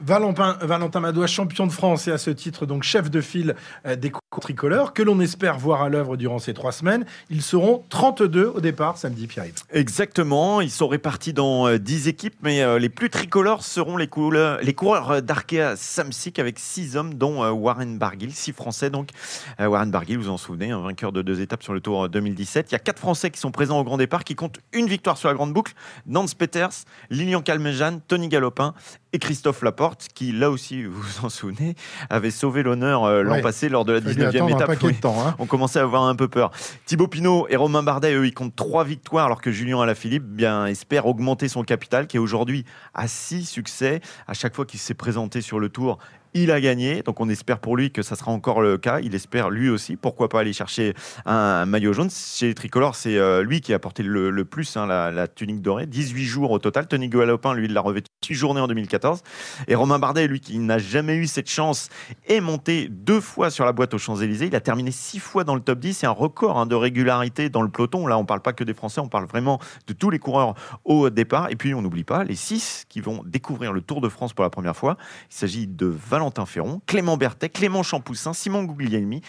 Valentin, Valentin Madois, champion de France et à ce titre donc chef de file euh, des tricolores, que l'on espère voir à l'œuvre durant ces trois semaines. Ils seront 32 au départ samedi, Pierre-Yves. Exactement, ils sont répartis dans euh, 10 équipes, mais les plus tricolores seront les, couleurs- les coureurs d'Arkea Samsic avec 6 hommes, dont Warren Barguil, 6 Français. Donc, Warren Barguil, vous en souvenez, un vainqueur de deux étapes sur le Tour euh, 2017. Il y a 4 Français qui sont présents au grand départ, qui comptent une victoire sur la grande boucle. Nance Peters, Lilian Calmejean, Tony Galopin et Christophe Laporte, qui, là aussi, vous vous en souvenez, avait sauvé l'honneur euh, l'an Ouais. passé lors de la Fallu 19e attendre un étape. Oui temps. hein. on commençait à avoir un peu peur. Thibaut Pinot et Romain Bardet, eux, ils comptent trois victoires, alors que Julien Alaphilippe bien, espère augmenter son capital, qui est aujourd'hui à six succès. À chaque fois qu'il s'est présenté sur le tour, il a gagné. Donc on espère pour lui que ça sera encore le cas. Il espère lui aussi, pourquoi pas aller chercher un, maillot jaune? Chez les tricolores, c'est euh, lui qui a porté le, plus hein, la, tunique dorée. 18 jours au total. Tony Galopin, lui, l'a revêtu 6 journées en 2014. Et Romain Bardet, lui, qui n'a jamais eu cette chance, est monté deux fois sur la boîte aux Champs-Élysées. Il a terminé six fois dans le top 10. C'est un record hein, de régularité dans le peloton. Là, on parle pas que des Français, on parle vraiment de tous les coureurs au départ. Et puis, on n'oublie pas les six qui vont découvrir le Tour de France pour la première fois. Il s'agit de Valentin Ferron, Clément Berthet, Clément Champoussin, Simon Guglielmi,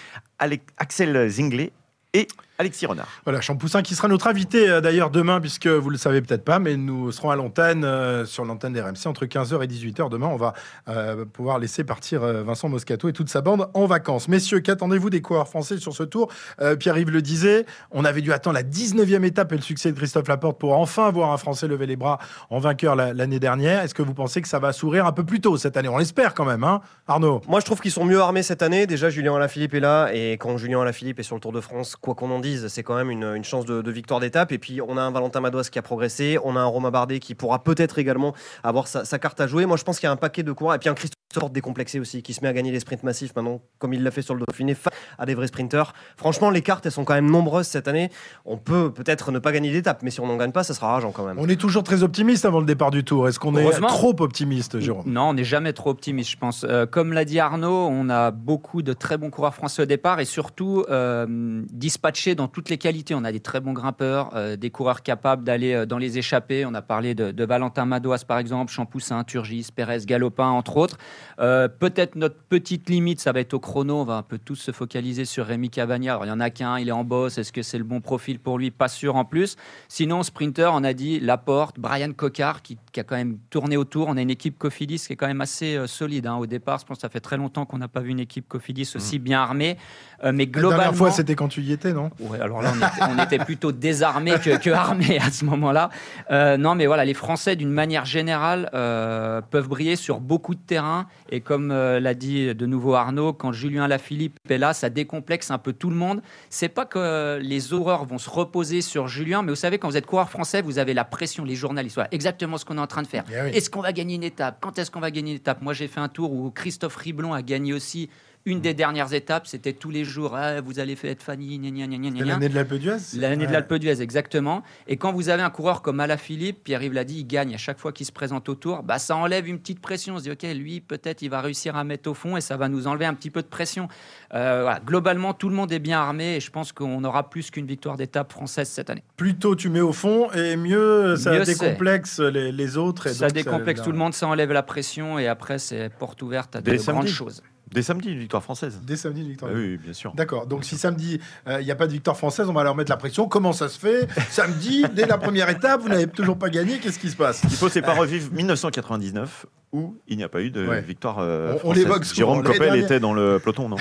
Axel Zinglet et Alexis Renard. Voilà, Champoussin qui sera notre invité euh, d'ailleurs demain, puisque vous le savez peut-être pas, mais nous serons à l'antenne, euh, sur l'antenne des RMC, entre 15h et 18h. Demain, on va euh, pouvoir laisser partir euh, Vincent Moscato et toute sa bande en vacances. Messieurs, qu'attendez-vous des coureurs français sur ce tour? Euh, Pierre-Yves le disait, on avait dû attendre la 19e étape et le succès de Christophe Laporte pour enfin voir un Français lever les bras en vainqueur la- l'année dernière. Est-ce que vous pensez que ça va sourire un peu plus tôt cette année? On l'espère quand même, hein Arnaud? Moi, je trouve qu'ils sont mieux armés cette année. Déjà, Julien Alaphilippe est là. Et quand Julien Alaphilippe est sur le Tour de France, quoi qu'on en dise, c'est quand même une, chance de, victoire d'étape. Et puis, on a un Valentin Madois qui a progressé. On a un Romain Bardet qui pourra peut-être également avoir sa, sa carte à jouer. Moi, je pense qu'il y a un paquet de coureurs. Et puis, un Christophe décomplexé aussi qui se met à gagner les sprints massifs maintenant, comme il l'a fait sur le Dauphiné, face à des vrais sprinteurs. Franchement, les cartes, elles sont quand même nombreuses cette année. On peut peut-être ne pas gagner d'étape, mais si on n'en gagne pas, ça sera rageant quand même. On est toujours très optimiste avant le départ du tour. Est-ce qu'on est trop optimiste, Jérôme? Non, on n'est jamais trop optimiste, je pense. Euh, comme l'a dit Arnaud, on a beaucoup de très bons coureurs français au départ et surtout euh, dispatchés dans toutes les qualités. On a des très bons grimpeurs, euh, des coureurs capables d'aller euh, dans les échappées. On a parlé de, de Valentin Madoise, par exemple, Champoussin, Turgis, Pérez, Galopin, entre autres. Euh, Peut-être notre petite limite, ça va être au chrono. On va un peu tous se focaliser sur Rémi Cavagna. Alors, il y en a qu'un, il est en boss. Est-ce que c'est le bon profil pour lui? Pas sûr en plus. Sinon, sprinter, on a dit Laporte, Brian Cocard qui, qui a quand même tourné autour. On a une équipe Cofidis qui est quand même assez euh, solide hein. au départ. Je pense que ça fait très longtemps qu'on n'a pas vu une équipe Cofidis aussi bien armée. Euh, mais La globalement, dernière fois, c'était quand tu y étais, non? Ouais, alors là, on était, on était plutôt désarmés que, que armés à ce moment-là. Non, mais voilà, les Français, d'une manière générale, peuvent briller sur beaucoup de terrains. Et comme euh, l'a dit de nouveau Arnaud, quand Julien Lafilippe est là, ça décomplexe un peu tout le monde. C'est pas que les horreurs vont se reposer sur Julien, mais vous savez, quand vous êtes coureur français, vous avez la pression, les journalistes. Voilà, exactement ce qu'on est en train de faire. Eh oui. Est-ce qu'on va gagner une étape? Quand est-ce qu'on va gagner une étape? Moi, j'ai fait un tour où Christophe Riblon a gagné aussi. Une des dernières étapes, c'était tous les jours, Ah, vous allez faire Fanny, l'année de l'Alpe d'Huez L'année de Ouais. l'Alpe d'Huez, exactement. Et quand vous avez un coureur comme Alaphilippe, Pierre-Yves l'a dit, il gagne à chaque fois qu'il se présente au tour, bah, ça enlève une petite pression. On se dit, OK, lui, peut-être, il va réussir à mettre au fond et ça va nous enlever un petit peu de pression. Euh, voilà. Globalement, tout le monde est bien armé et je pense qu'on aura plus qu'une victoire d'étape française cette année. Plus tôt tu mets au fond, et mieux ça Mieux décomplexe les, les autres. Et ça donc, décomplexe tout le monde, ça enlève la pression et après, c'est porte ouverte à de Dès grandes samedi. choses. Dès samedi, une victoire française. Dès samedi, une victoire. Ah oui, bien sûr. D'accord. Donc si samedi, euh, il n'y a pas de victoire française, on va leur mettre la pression. Comment ça se fait Samedi, dès la première étape, vous n'avez toujours pas gagné. Qu'est-ce qui se passe? Il faut c'est pas revivre 1999 où il n'y a pas eu de Ouais. victoire euh, On-. Jérôme Coppel était dans le peloton, non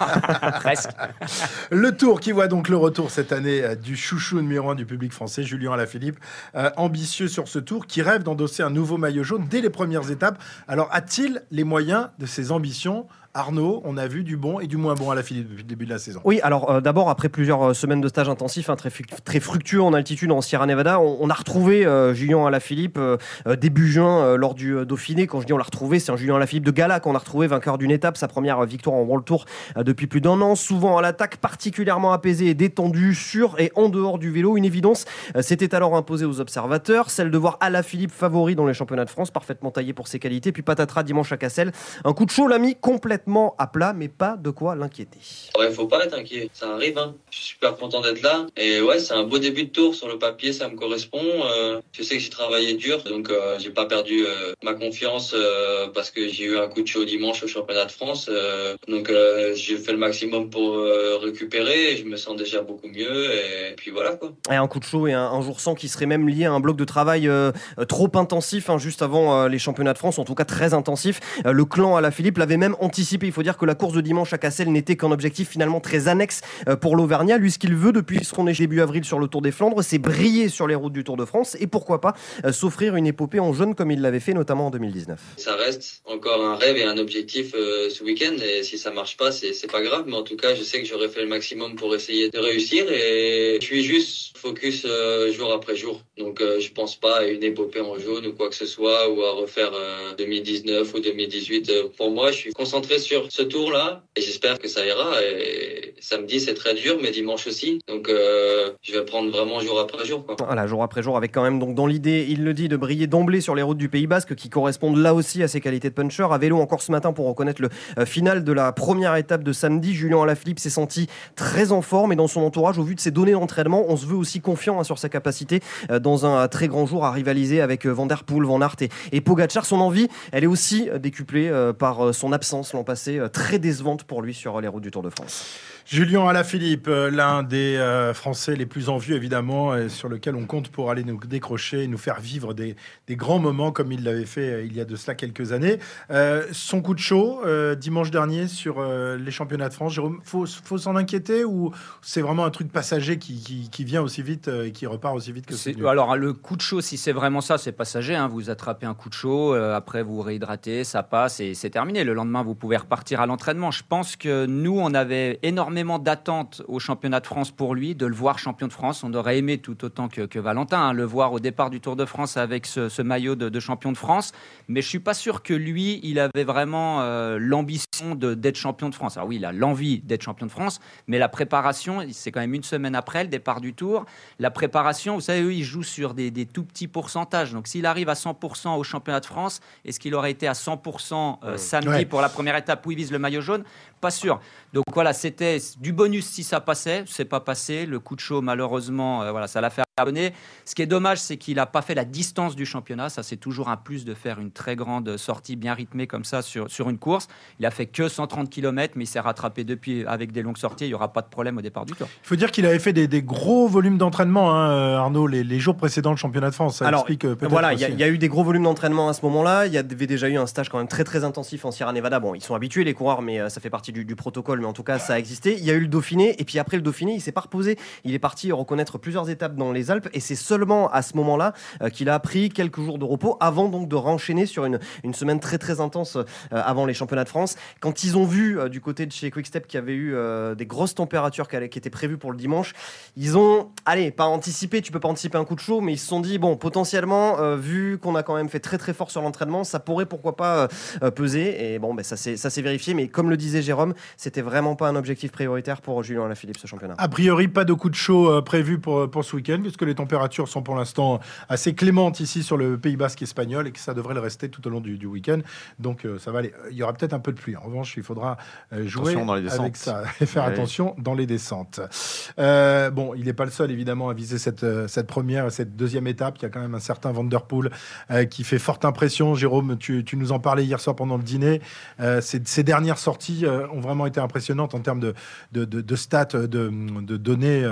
Presque. Le tour qui voit donc le retour cette année euh, du chouchou numéro un du public français, Julien Alaphilippe, euh, ambitieux sur ce tour, qui rêve d'endosser un nouveau maillot jaune dès les premières étapes. Alors a-t-il les moyens de ses ambitions Arnaud, on a vu du bon et du moins bon à Alaphilippe depuis le début de la saison. Oui, alors euh, d'abord, après plusieurs euh, semaines de stage intensif, hein, très, fructueux en altitude en Sierra Nevada, on, a retrouvé euh, Julien Alaphilippe euh, début juin lors du Dauphiné. Quand je dis on l'a retrouvé, c'est un Julien Alaphilippe de gala qu'on a retrouvé, vainqueur d'une étape, sa première victoire en World Tour depuis plus d'un an, souvent à l'attaque, particulièrement apaisé et détendu, sur et en dehors du vélo. Une évidence s'était alors imposée aux observateurs, celle de voir Alaphilippe favori dans les championnats de France, parfaitement taillé pour ses qualités. Puis patatras dimanche à Cassel, un coup de chaud l'a mis complètement à plat, mais pas de quoi l'inquiéter. Ouais, faut pas être inquiet, ça arrive. Hein. Je suis super content d'être là. Et ouais, c'est un beau début de tour sur le papier, ça me correspond. Euh, je sais que j'ai travaillé dur, donc euh, j'ai pas perdu euh, ma confiance euh, parce que j'ai eu un coup de chaud dimanche au championnat de France. Euh, donc j'ai fait le maximum pour récupérer. Et je me sens déjà beaucoup mieux. Et puis voilà quoi. Et un coup de chaud et un, un jour sans qui serait même lié à un bloc de travail trop intensif hein, juste avant les championnats de France, en tout cas très intensif. Le clan à la Philippe l'avait même anticipé. Il faut dire que la course de dimanche à Cassel n'était qu'un objectif finalement très annexe euh, pour l'Auvergnat. Lui, ce qu'il veut depuis son est début avril sur le Tour des Flandres, c'est briller sur les routes du Tour de France et pourquoi pas euh, s'offrir une épopée en jaune comme il l'avait fait notamment en 2019. Ça reste encore un rêve et un objectif euh, ce week-end. Et si ça marche pas, c'est pas grave. Mais en tout cas, je sais que j'aurais fait le maximum pour essayer de réussir. Et je suis juste focus jour après jour. Donc euh, je pense pas à une épopée en jaune ou quoi que ce soit ou à refaire euh, 2019 ou 2018. Euh, pour moi, je suis concentré sur ce tour-là et j'espère que ça ira. Et samedi, c'est très dur, mais dimanche aussi. Donc euh, je vais prendre vraiment jour après jour. Quoi. Voilà, jour après jour, avec quand même donc dans l'idée, il le dit, de briller d'emblée sur les routes du Pays Basque, qui correspondent là aussi à ses qualités de puncher. À vélo encore ce matin pour reconnaître le euh, final de la première étape de samedi, Julien Alaphilippe s'est senti très en forme et dans son entourage, au vu de ses données d'entraînement, on se veut aussi confiant hein, sur sa capacité euh, dans un très grand jour à rivaliser avec Van Der Poel, Van Aert et, et Pogacar. Son envie, elle est aussi décuplée par son absence l'an euh, très décevante pour lui sur les routes du Tour de France. Julien Alaphilippe, euh, l'un des euh, Français les plus en vue, évidemment, et sur lequel on compte pour aller nous décrocher, nous faire vivre des, des grands moments comme il l'avait fait euh, il y a de cela quelques années. Euh, son coup de chaud, euh, dimanche dernier, sur euh, les championnats de France, Jérôme, faut, faut s'en inquiéter ou c'est vraiment un truc passager qui, qui, qui vient aussi vite euh, et qui repart aussi vite que C'est- alors le coup de chaud, si c'est vraiment ça, c'est passager. hein. Vous attrapez un coup de chaud, euh, après vous réhydratez, ça passe et c'est terminé. Le lendemain, vous pouvez repartir à l'entraînement. Je pense que nous, on avait énormément d'attentes au championnat de France pour lui, de le voir champion de France. On aurait aimé tout autant que, que Valentin, hein, le voir au départ du Tour de France avec ce, ce maillot de, de champion de France. Mais je suis pas sûr que lui, il avait vraiment euh, l'ambition d'être champion de France. Alors oui, il a l'envie d'être champion de France, mais la préparation, c'est quand même une semaine après le départ du Tour. La préparation, vous savez, eux, ils jouent sur des, des tout petits pourcentages. Donc s'il arrive à 100% au championnat de France, est-ce qu'il aurait été à 100% euh, samedi Ouais. pour la première étape où il vise le maillot jaune? Pas sûr. Donc voilà, c'était du bonus si ça passait. C'est pas passé. Le coup de chaud, malheureusement, euh, voilà, ça l'a fait. Ce qui est dommage, c'est qu'il n'a pas fait la distance du championnat. Ça, c'est toujours un plus de faire une très grande sortie bien rythmée comme ça sur, sur une course. Il a fait que 130 km, mais il s'est rattrapé depuis avec des longues sorties. Il n'y aura pas de problème au départ du tour. Il faut dire qu'il avait fait des, des gros volumes d'entraînement, hein, Arnaud, les, les jours précédents le championnat de France. Ça Alors, explique euh, peut-être Voilà, il y, a- aussi. il y a eu des gros volumes d'entraînement à ce moment-là. Il y avait déjà eu un stage quand même très très intensif en Sierra Nevada. Bon, ils sont habitués les coureurs, mais euh, ça fait partie du, du protocole. Mais en tout cas, ça a existé. Il y a eu le Dauphiné, et puis après le Dauphiné, il s'est pas reposé. Il est parti reconnaître plusieurs étapes dans les Alpes, et c'est seulement à ce moment-là euh, qu'il a pris quelques jours de repos avant donc de renchaîner sur une, une semaine très très intense euh, avant les championnats de France. Quand ils ont vu euh, du côté de chez Quickstep qu'il y avait eu des grosses températures qui, étaient prévues pour le dimanche, ils ont, allez, pas anticipé, tu peux pas anticiper un coup de chaud, mais ils se sont dit, bon, potentiellement, vu qu'on a quand même fait très très fort sur l'entraînement, ça pourrait pourquoi pas peser. Et bon, ben, ça s'est vérifié, mais comme le disait Jérôme, c'était vraiment pas un objectif prioritaire pour Julien Alaphilippe ce championnat. A priori, pas de coup de chaud prévu pour, pour ce week-end, puisque les températures sont pour l'instant assez clémentes ici sur le Pays Basque espagnol et que ça devrait le rester tout au long du, du week-end. Donc euh, ça va aller. Il y aura peut-être un peu de pluie. En revanche, il faudra euh, jouer Attention dans les avec descentes. ça et faire Ouais. attention dans les descentes. Euh, bon, il n'est pas le seul évidemment à viser cette, cette première et cette deuxième étape. Il y a quand même un certain Vanderpool euh, qui fait forte impression. Jérôme, tu, tu nous en parlais hier soir pendant le dîner. Ces, ces dernières sorties ont vraiment été impressionnantes en termes de, de, de- de stats, de, de données.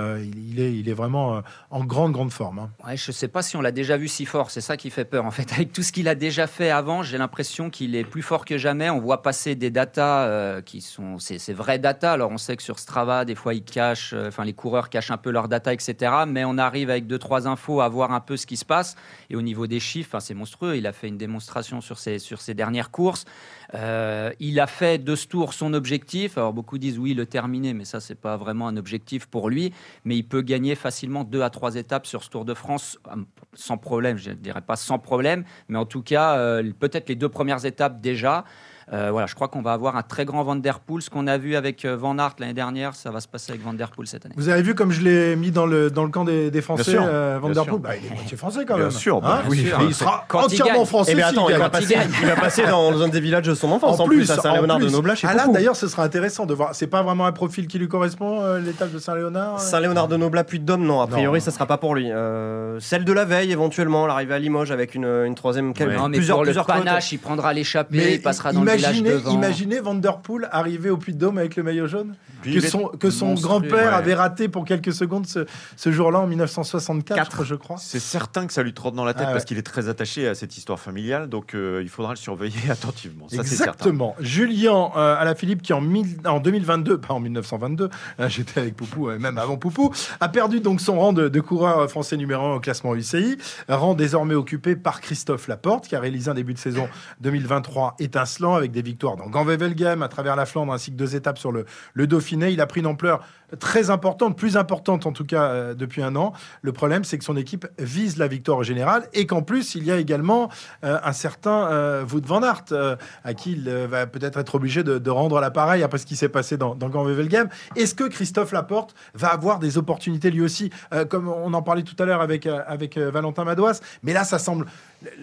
Il, est, il est vraiment en grande, grande forme. hein. Je ne sais pas si on l'a déjà vu si fort, c'est ça qui fait peur. En fait, avec tout ce qu'il a déjà fait avant, j'ai l'impression qu'il est plus fort que jamais. On voit passer des datas euh, qui sont, c'est vraies datas. Alors on sait que sur Strava, des fois ils cachent, euh, enfin les coureurs cachent un peu leurs data, etc. Mais on arrive avec deux trois infos à voir un peu ce qui se passe. Et au niveau des chiffres, c'est monstrueux. Il a fait une démonstration sur ses sur ses dernières courses. Euh, il a fait de ce tour son objectif. Alors beaucoup disent oui le terminer, mais ça c'est pas vraiment un objectif pour lui. Mais il peut gagner facilement deux à trois étapes sur ce Tour de France euh, sans problème. Je ne dirais pas sans problème, mais en tout cas euh, peut-être les deux premières étapes déjà. Euh, voilà, je crois qu'on va avoir un très grand Van Der Poel. Ce qu'on a vu avec euh, Van Aert l'année dernière, ça va se passer avec Van Der Poel cette année. Vous avez vu comme je l'ai mis dans le, dans le camp des, des Français, sûr, euh, bien Vanderpool sûr. bah, Il est moitié français quand Bien même. sûr, bah Hein? oui. Il sera Quand il entièrement gagne. français. Eh bien attends, il va, il passer, gagne. il va passer dans un des villages de son enfance. En, plus, à Saint-Léonard de chez Ah là, d'ailleurs, ce sera intéressant de voir. C'est pas vraiment un profil qui lui correspond, euh, l'étape de Saint-Léonard euh? Saint-Léonard de Noblat, puis de Dôme, non. A priori, Non. ça sera pas pour lui. Euh, celle de la veille, éventuellement, l'arrivée à Limoges avec une, une troisième. quelle- Non, mais plusieurs, pour le plusieurs côtes. panache, il prendra l'échappée, il passera dans le imaginez, imaginez Vanderpool arriver au Puy-de-Dôme avec le maillot jaune Puis que son, que son grand-père ouais. avait raté pour quelques secondes ce, ce jour-là en 1964, je crois. C'est certain que ça lui trotte dans la tête Ah ouais. parce qu'il est très attaché à cette histoire familiale, donc euh, il faudra le surveiller attentivement. Ça, c'est certain. Exactement. Julien euh, Alaphilippe, qui en, mille- en 2022, pas en 1922, hein, j'étais avec Poupou, euh, même avant Poupou, a perdu donc son rang de, de coureur français numéro 1 au classement UCI, rang désormais occupé par Christophe Laporte, qui a réalisé un début de saison 2023 étincelant avec des victoires dans Gand-Wevelgem, à travers la Flandre, ainsi que deux étapes sur le, le Dauphiné. Il a pris une ampleur très importante, plus importante en tout cas euh, depuis un an. Le problème, c'est que son équipe vise la victoire générale et qu'en plus, il y a également euh, un certain euh, van Aert, euh, à qui il va peut-être être obligé de, rendre l'appareil après ce qui s'est passé dans, dans Gand-Wevelgem. Est-ce que Christophe Laporte va avoir des opportunités lui aussi, comme on en parlait tout à l'heure avec, avec Valentin Madouas? Mais là, ça semble.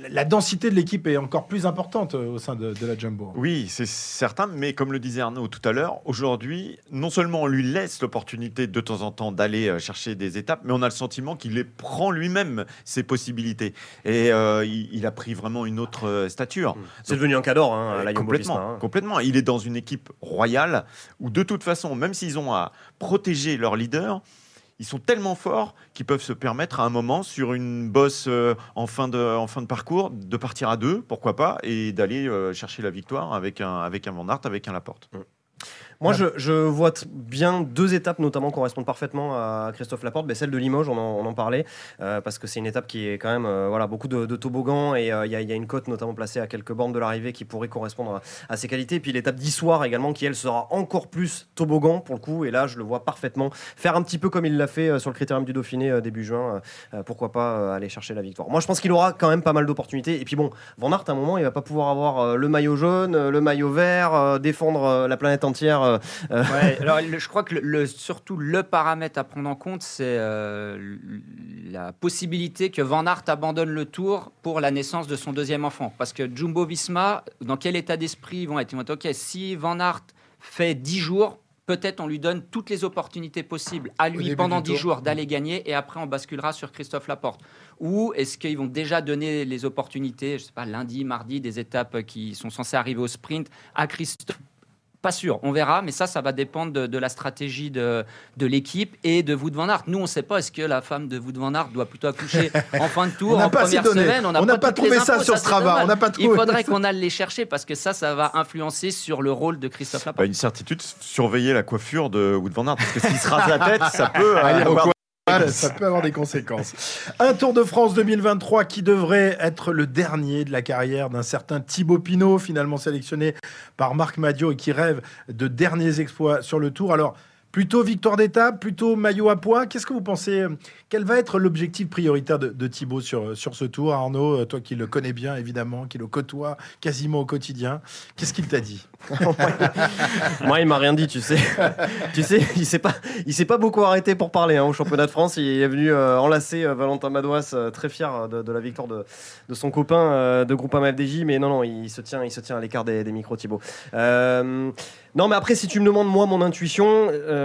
La- densité de l'équipe est encore plus importante euh, au sein de, de la Jumbo. Oui, c'est certain, mais comme le disait Arnaud tout à l'heure, aujourd'hui, non seulement on lui laisse l'opportunité de temps en temps d'aller euh, chercher des étapes, mais on a le sentiment qu'il les prend lui-même, ses possibilités. Et euh, il, il a pris vraiment une autre stature. C'est devenu un cador, hein, Euh, la Jumbo complètement, hein. complètement. Il est dans une équipe royale où, de toute façon, même s'ils ont à protéger leur leader, ils sont tellement forts qu'ils peuvent se permettre à un moment, sur une bosse euh, en, fin de, parcours, de partir à deux, pourquoi pas, et d'aller euh, chercher la victoire avec un, avec un Van avec un Laporte. Moi, je, je vois bien deux étapes, notamment, correspondent parfaitement à Christophe Laporte. Ben, celle de Limoges, on en, on en parlait, euh, parce que c'est une étape qui est quand même euh, voilà, beaucoup de, de toboggans et euh, il y, a- il y a une côte, notamment placée à quelques bornes de l'arrivée, qui pourrait correspondre à, à ses qualités. Et puis l'étape d'Issoire également, qui elle sera encore plus toboggan pour le coup. Et là, je le vois parfaitement faire un petit peu comme il l'a fait sur le critérium du Dauphiné début juin. Pourquoi pas aller chercher la victoire. Moi, je pense qu'il aura quand même pas mal d'opportunités. Et puis bon, Van Aert, à un moment, il va pas pouvoir avoir le maillot jaune, le maillot vert, défendre la planète entière. Euh, euh, Ouais, alors le- je crois que le, surtout le paramètre à prendre en compte, c'est euh, la possibilité que Van Aert abandonne le tour pour la naissance de son deuxième enfant. Parce que Jumbo Visma, dans quel état d'esprit ils vont être? Ils vont être OK, si Van Aert fait 10 jours, peut-être on lui donne toutes les opportunités possibles à lui pendant du 10 tour. jours d'aller gagner et après on basculera sur Christophe Laporte Ou est-ce qu'ils vont déjà donner les opportunités, je sais pas, lundi, mardi, des étapes qui sont censées arriver au sprint à Christophe pas sûr, on verra, mais ça, ça va dépendre de, de la stratégie de, de l'équipe et de Wout van Aert. Nous, on ne sait pas, est-ce que la femme de Wout van Aert doit plutôt accoucher en fin de tour, en première semaine On n'a pas trouvé ça sur Strava, on n'a pas Il trouvé. faudrait qu'on aille les chercher parce que ça, ça va influencer sur le rôle de Christophe Laporte. Bah, une certitude, surveiller la coiffure de Wout van Aert, parce que s'il se rase la tête, ça peut euh, Ah, il y a avoir beaucoup- Voilà, ça peut avoir des conséquences. Un Tour de France 2023 qui devrait être le dernier de la carrière d'un certain Thibaut Pinot, finalement sélectionné par Marc Madio et qui rêve de derniers exploits sur le Tour. Alors, plutôt victoire d'étape, plutôt maillot à poids. Qu'est-ce que vous pensez euh, Quel va être l'objectif prioritaire de, de Thibaut sur, sur ce Tour Arnaud, euh, toi qui le connais bien évidemment, qui le côtoie quasiment au quotidien, qu'est-ce qu'il t'a dit? Moi, il m'a rien dit, tu sais. tu sais, il s'est pas, s'est pas beaucoup arrêté pour parler hein, au championnat de France. Il est venu euh, enlacer euh, Valentin Madouas, euh, très fier de, la victoire de, de son copain euh, de Groupama FDJ. Mais non, non, il se tient, il se tient à l'écart des, des micros Thibaut. Euh, non, mais après, si tu me demandes moi mon intuition, euh,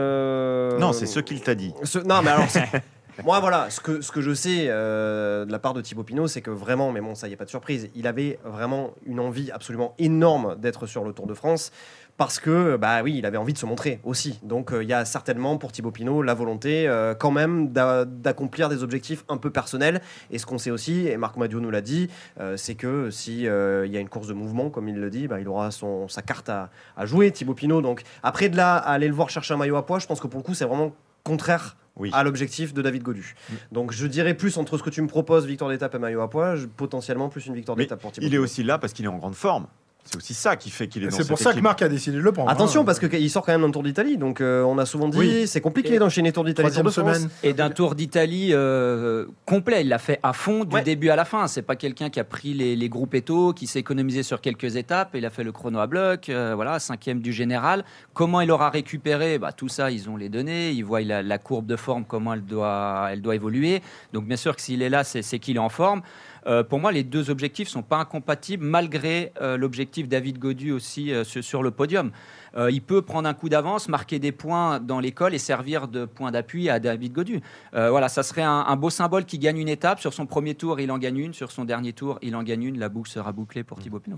Non, c'est ce qu'il t'a dit. ce- non, mais alors, moi, voilà, ce que, ce que je sais euh, de la part de Thibaut Pinot, c'est que vraiment, mais bon, ça y a pas de surprise, il avait vraiment une envie absolument énorme d'être sur le Tour de France. Parce que, bah oui, il avait envie de se montrer aussi. Donc, euh, il y a certainement pour Thibaut Pinot la volonté, euh, quand même, d'a- d'accomplir des objectifs un peu personnels. Et ce qu'on sait aussi, et Marc Madio nous l'a dit, euh, c'est que si il y a une course de mouvement, comme il le dit, bah, il aura son, sa carte à, à jouer, Thibaut Pinot. Donc, après de là, à aller le voir chercher un maillot à poids, je pense que pour le coup, c'est vraiment contraire Oui. à l'objectif de David Godu. Donc je dirais plus entre ce que tu me proposes, victoire d'étape et maillot à poids, potentiellement plus une victoire d'étape pour Thibaut il est aussi là parce qu'il est en grande forme. C'est aussi ça qui fait qu'il est dans C'est pour cette ça que équipe. Marc a décidé de le prendre. Attention hein. parce qu'il sort quand même d'un Tour d'Italie, donc euh, on a souvent dit Oui. c'est compliqué d'enchaîner Tour d'Italie Tour Troisième de France. semaine. Et d'un Tour d'Italie euh, complet, il l'a fait à fond du Ouais. début à la fin. C'est pas quelqu'un qui a pris les, les groupes étaux, qui s'est économisé sur quelques étapes. Il a fait le chrono à bloc, euh, voilà, cinquième du général. Comment il aura récupéré? Bah, Tout ça, ils ont les données. Ils voient la, la courbe de forme, comment elle doit, elle doit évoluer. Donc bien sûr que s'il est là, c'est c'est qu'il est en forme. Euh, pour moi, les deux objectifs sont pas incompatibles, malgré euh, l'objectif David Godu aussi euh, sur le podium. Euh, il peut prendre un coup d'avance, marquer des points dans l'école et servir de point d'appui à David Godu. Euh, voilà, ça serait un, un beau symbole qui gagne une étape. Sur son premier tour, il en gagne une. Sur son dernier tour, il en gagne une. La boucle sera bouclée pour Thibaut Pinot.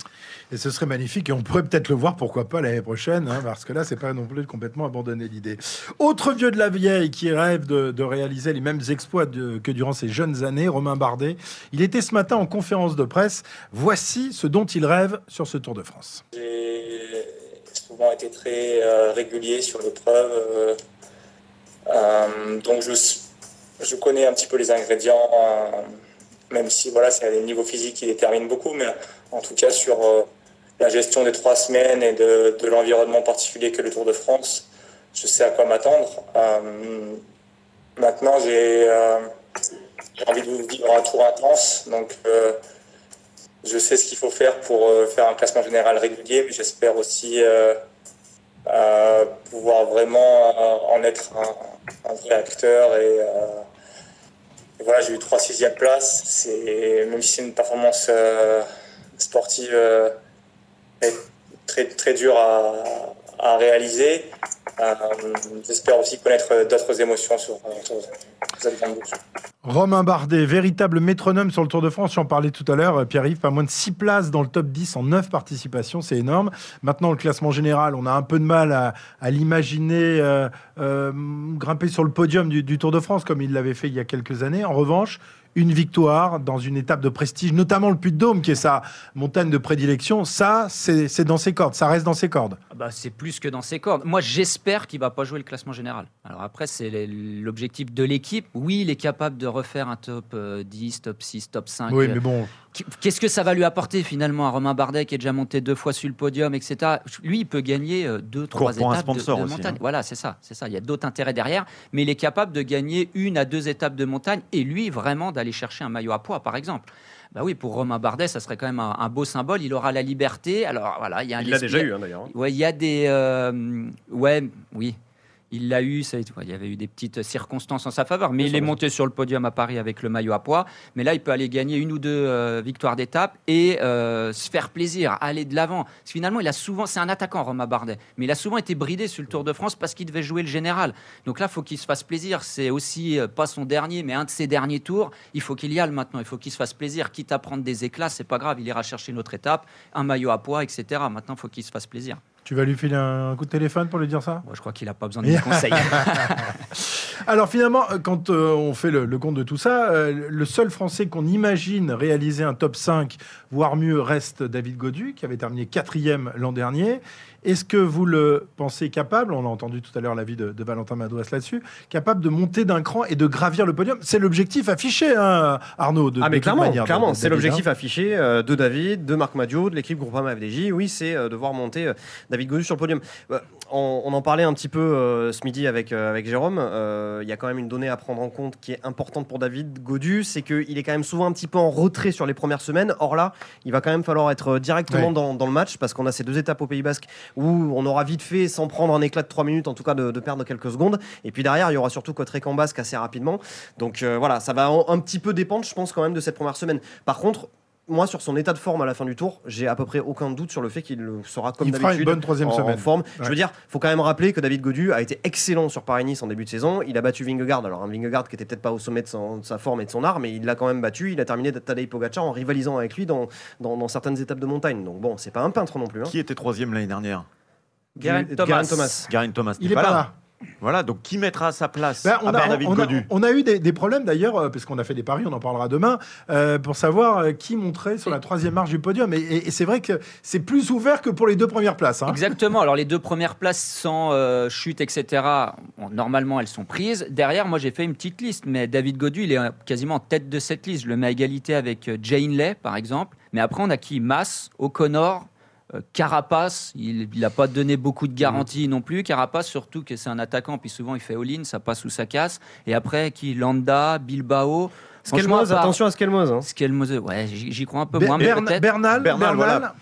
Et ce serait magnifique et on pourrait peut-être le voir, pourquoi pas l'année prochaine, hein, parce que là, c'est pas non plus complètement abandonner l'idée. Autre vieux de la vieille qui rêve de, de réaliser les mêmes exploits de- que durant ses jeunes années, Romain Bardet. Il était ce matin en conférence de presse. Voici ce dont il rêve sur ce Tour de France. Souvent été très euh, régulier sur l'épreuve. euh, euh, donc je, je connais un petit peu les ingrédients, même si voilà, c'est les niveaux physiques qui déterminent beaucoup, mais en tout cas sur la gestion des trois semaines et de, de l'environnement particulier que le Tour de France, je sais à quoi m'attendre. Maintenant, j'ai envie de vivre un tour intense, donc je sais ce qu'il faut faire pour euh, faire un classement général régulier, mais j'espère aussi euh, euh, pouvoir vraiment en être un, vrai acteur. Et, j'ai eu trois sixième places. Même si c'est une performance sportive très très dure à réaliser. Euh, j'espère aussi connaître d'autres émotions sur, sur cette grande boucle. Romain Bardet, véritable métronome sur le Tour de France. J'en parlais tout à l'heure. euh, Pierre-Yves, pas moins de 6 places dans le top 10 en 9 participations. C'est énorme. Maintenant, le classement général, on a un peu de mal à, à l'imaginer euh, euh, grimper sur le podium du, du Tour de France comme il l'avait fait il y a quelques années. En revanche, une victoire dans une étape de prestige, notamment le Puy-de-Dôme, qui est sa montagne de prédilection, ça, c'est c'est dans ses cordes. Ça reste dans ses cordes. Ah bah, c'est plus que dans ses cordes. Moi, j'espère qu'il va pas jouer le classement général. Alors après, c'est l'objectif de l'équipe. Oui, il est capable de refaire un top euh, 10, top 6, top 5. Oui, euh, mais bon, Qu'est-ce que ça va lui apporter finalement à Romain Bardet qui est déjà monté deux fois sur le podium, etc. Lui, il peut gagner euh, deux, trois pour un étapes de- sponsor de, aussi, montagne. hein. Voilà, c'est ça, c'est ça. Il y a d'autres intérêts derrière, mais il est capable de gagner une à deux étapes de montagne et lui vraiment d'aller chercher un maillot à poids, par exemple. Bah oui, pour Romain Bardet, ça serait quand même un, un beau symbole. Il aura la liberté. Alors voilà, il y a un Il l'a déjà eu hein, d'ailleurs. Ouais, il y a des. euh, ouais, oui. Il l'a eu, ça, il y avait eu des petites circonstances en sa faveur, mais il est monté sur le podium à Paris avec le maillot à poids. Mais là, il peut aller gagner une ou deux euh, victoires d'étape et euh, se faire plaisir, aller de l'avant. Parce que Finalement, il a souvent, c'est un attaquant, Romain Bardet, mais il a souvent été bridé sur le Tour de France parce qu'il devait jouer le général. Donc là, il faut qu'il se fasse plaisir. C'est aussi euh, pas son dernier, mais un de ses derniers tours. Il faut qu'il y aille maintenant. Il faut qu'il se fasse plaisir. Quitte à prendre des éclats, c'est pas grave. Il ira chercher une autre étape, un maillot à poids, etc. Maintenant, il faut qu'il se fasse plaisir. Tu vas lui filer un coup de téléphone pour lui dire ça? Je crois qu'il n'a pas besoin de mes conseils. Alors finalement, euh, quand euh, on fait le, le compte de tout ça, euh, le seul Français qu'on imagine réaliser un top 5, voire mieux, reste David Godu, qui avait terminé quatrième l'an dernier. Est-ce que vous le pensez capable, on a entendu tout à l'heure l'avis de, de Valentin Madouas là-dessus, capable de monter d'un cran et de gravir le podium? C'est l'objectif affiché, hein, Arnaud. De, Ah mais clairement, manière, clairement, c'est l'objectif hein. affiché euh, de David, de Marc Madio, de l'équipe Groupama FDJ. Oui, c'est euh, de voir monter euh, David Godu sur le podium. On, on en parlait un petit peu ce midi avec, avec Jérôme. Euh, Il y a quand même une donnée à prendre en compte qui est importante pour David Godu, c'est qu'il est quand même souvent un petit peu en retrait sur les premières semaines. Or là, il va quand même falloir être directement Ouais. dans, dans le match parce qu'on a ces deux étapes au Pays Basque où on aura vite fait, sans prendre un éclat de 3 minutes, en tout cas de, de perdre quelques secondes. Et puis derrière, il y aura surtout Cotrec en Basque assez rapidement. Donc euh, voilà, ça va un, un petit peu dépendre, je pense, quand même de cette première semaine. Par contre, moi, sur son état de forme à la fin du tour, j'ai à peu près aucun doute sur le fait qu'il sera comme Il fera une d'habitude bonne troisième en, semaine. en forme. Ouais. Je veux dire, faut quand même rappeler que David Godu a été excellent sur Paris-Nice en début de saison. Il a battu Vingegaard. Alors un Vingegaard qui était peut-être pas au sommet de, son- de sa forme et de son art, mais il l'a quand même battu. Il a terminé Tadej Pogacar en rivalisant avec lui dans, dans, dans certaines étapes de montagne. Donc bon, c'est pas un peintre non plus. Hein. Qui était troisième l'année dernière? Geraint Thomas. Thomas. Il n'est est pas là. Voilà, donc qui mettra à sa place Ben, on, à a, David on a- Godu? on a eu des, des problèmes d'ailleurs, euh, parce qu'on a fait des paris, on en parlera demain, euh, pour savoir euh, qui monterait sur la troisième marche du podium. Et, et- et c'est vrai que c'est plus ouvert que pour les deux premières places. hein. Exactement. Alors les deux premières places sans euh, chute, etc. bon, normalement, elles sont prises. Derrière, moi, j'ai fait une petite liste, mais David Godu, il est quasiment en tête de cette liste. Je le mets à égalité avec Jay Hindley, par exemple. Mais après, on a qui? Mass, O'Connor. Euh, Carapace, il n'a pas donné beaucoup de garanties non plus. Carapace, surtout que c'est un attaquant, puis souvent il fait all-in, ça passe ou ça casse. Et après, qui? Landa, Bilbao. Skelmoz, attention à Skelmoz. Hein. Skelmoz, ouais, j'y crois un peu Ber- moins. mais Bern- peut-être. Bernal, Bernal, Bernal, voilà.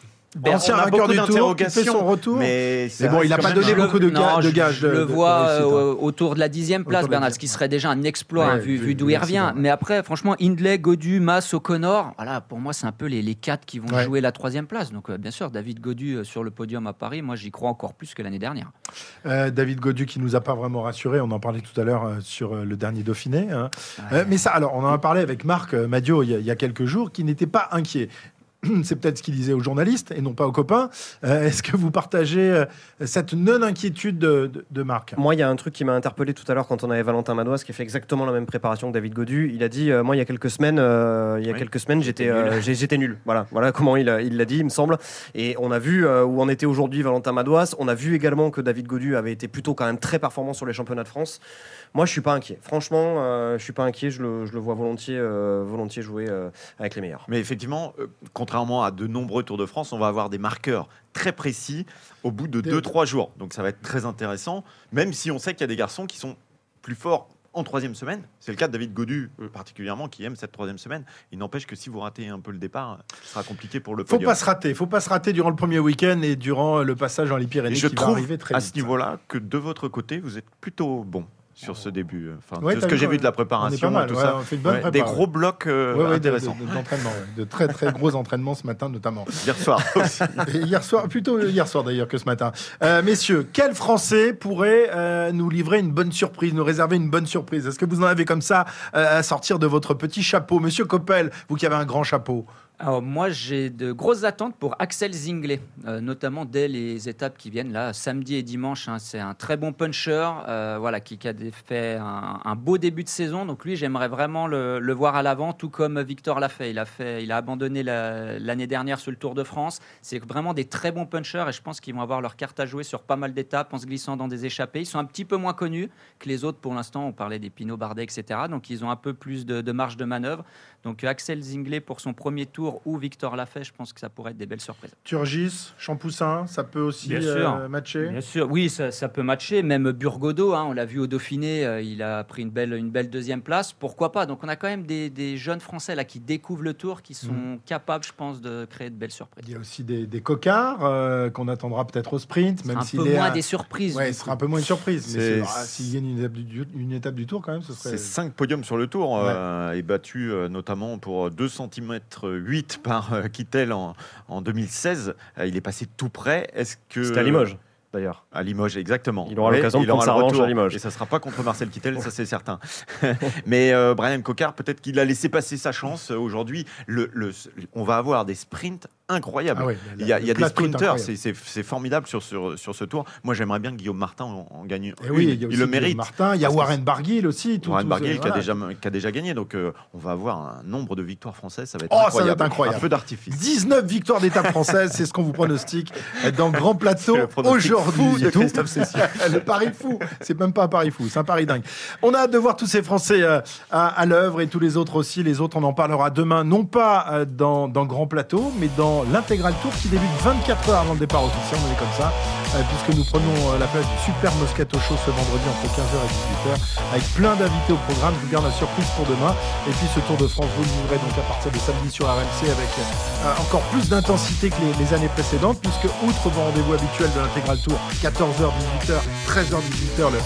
Ancien On a vainqueur du Tour, qui fait son retour. Mais, Mais bon, il n'a pas donné beaucoup de, non, de gages. Je, de- le de- réussite, hein. euh, autour de la dixième place, Autour Bernal, ce qui serait déjà un exploit Ouais, hein, vu, d'où il revient. ouais. Mais après, franchement, Hindley, Godu, Mass, O'Connor, voilà, pour moi, c'est un peu les, les quatre qui vont Ouais. jouer la troisième place. Donc, euh, bien sûr, David Godu euh, sur le podium à Paris, moi, j'y crois encore plus que l'année dernière. Euh, David Godu qui nous a pas vraiment rassuré, on en parlait tout à l'heure euh, sur euh, le dernier Dauphiné. hein. Euh, mais ça, alors, on en a parlé avec Marc euh, Madio il y, a, il y a quelques jours, qui n'était pas inquiet. C'est peut-être ce qu'il disait aux journalistes et non pas aux copains. Euh, Est-ce que vous partagez euh, cette non-inquiétude de, de- de Marc? Moi, il y a un truc qui m'a interpellé tout à l'heure quand on avait Valentin Madouas qui fait exactement la même préparation que David Godu. Il a dit euh, Moi, il y a quelques semaines, euh, il y a Oui, quelques semaines j'étais nul. euh. Voilà, voilà comment il a- il l'a dit, il me semble. Et on a vu euh, où en était aujourd'hui Valentin Madouas. On a vu également que David Godu avait été plutôt quand même très performant sur les championnats de France. Moi, je suis pas inquiet. Franchement, euh, je suis pas inquiet. Je le, je le vois volontiers, euh, volontiers jouer euh, avec les meilleurs. Mais effectivement, euh, contrairement à de nombreux Tours de France, on va avoir des marqueurs très précis au bout de Des- 2-3 jours. Donc ça va être très intéressant, même si on sait qu'il y a des garçons qui sont plus forts en troisième semaine. C'est le cas de David Godu, Mm. particulièrement, qui aime cette troisième semaine. Il n'empêche que si vous ratez un peu le départ, ce sera compliqué pour le Faut podium. pas se rater, faut pas se rater durant le premier week-end et durant le passage dans les Et Pyrénées je qui va trouve arriver très à vite. ce niveau-là que de votre côté, vous êtes plutôt bon sur ce début. Enfin, Ouais, de ce que j'ai vu de la préparation, mal, tout ouais, ça. on fait une bonne Ouais, prépa, des gros blocs euh, intéressants. de- très très gros entraînements ce matin notamment. Hier soir aussi. Hier soir, plutôt hier soir d'ailleurs que ce matin. Euh, messieurs, quel Français pourrait euh, nous livrer une bonne surprise, nous réserver une bonne surprise? Est-ce que vous en avez comme ça euh, à sortir de votre petit chapeau? Monsieur Coppel, vous qui avez un grand chapeau. Moi j'ai de grosses attentes pour Axel Zinglet, euh, notamment dès les étapes qui viennent là, samedi et dimanche. hein. c'est un très bon puncher, euh, voilà, qui, a fait un, beau début de saison. Donc lui j'aimerais vraiment le, voir à l'avant, tout comme Victor l'a fait. Il a fait, il a abandonné la- l'année dernière sur le Tour de France. C'est vraiment des très bons punchers et je pense qu'ils vont avoir leur carte à jouer sur pas mal d'étapes en se glissant dans des échappées. Ils sont un petit peu moins connus que les autres pour l'instant. On parlait des Pinot Bardet, etc. Donc ils ont un peu plus de, de marge de manœuvre. Donc Axel Zinglet pour son premier tour Ou Victor l'a fait, je pense que ça pourrait être des belles surprises. Turgis, Champoussin, ça peut aussi Bien euh, sûr. matcher? Bien sûr, oui, ça, ça peut matcher. Même Burgodo, hein, on l'a vu au Dauphiné, euh, il a pris une belle, une belle deuxième place. Pourquoi pas? Donc on a quand même des, des jeunes Français là qui découvrent le Tour, qui sont Mhm. capables, je pense, de créer de belles surprises. Il y a aussi des, des cocards euh, qu'on attendra peut-être au sprint, même un s'il peu est moins à- des surprises. Ouais, ce sera un peu moins une surprise. Mais C'est- c'est- ah, s'il gagne une étape, du, une étape du tour, quand même, ce serait. C'est 5 podiums sur le tour euh, et battu euh, notamment pour 2 cm 8 par euh, Kittel en, en 2016. Euh, il est passé tout près. Est-ce que C'était à Limoges, d'ailleurs. À Limoges, exactement. Il aura l'occasion de prendre sa retour. à Limoges. Et ça sera pas contre Marcel Kittel, ça c'est certain. Mais euh, Brian Cocard, peut-être qu'il a laissé passer sa chance euh, aujourd'hui. Le, le- on va avoir des sprints incroyables. Ah ouais, il y a, il y a des sprinters, incroyable. c'est- formidable sur, sur, sur ce tour. Moi, j'aimerais bien que Guillaume Martin en, en gagne Et oui, il le mérite. Martin, il y a Warren Barguil aussi. tout- Warren tout- Barguil qui, a déjà, qui a déjà gagné. Donc, euh, on va avoir un nombre de victoires françaises. Ça va être Oh, ça va incroyable. être incroyable. Un peu d'artifice. 19 victoires d'étape française, c'est ce qu'on vous pronostique dans Grand Plateau aujourd'hui. le pari fou, c'est même pas un pari fou, c'est un pari dingue. On a hâte de voir tous ces Français euh, à, à l'œuvre et tous les autres aussi. Les autres, on en parlera demain, non pas euh, dans, dans Grand Plateau, mais dans l'intégral tour qui débute 24 heures avant le départ officiel. On est comme ça, euh, puisque nous prenons euh, la place du Super Moscato Show ce vendredi entre 15h et 18h, avec plein d'invités au programme. Je vous garde la surprise pour demain. Et puis ce Tour de France, vous le vivrez donc à partir de samedi sur RMC avec euh, encore plus d'intensité que les, années précédentes, puisque outre vos rendez-vous habituels de l'intégral tour, 14h, 18h, 13h, 18h le,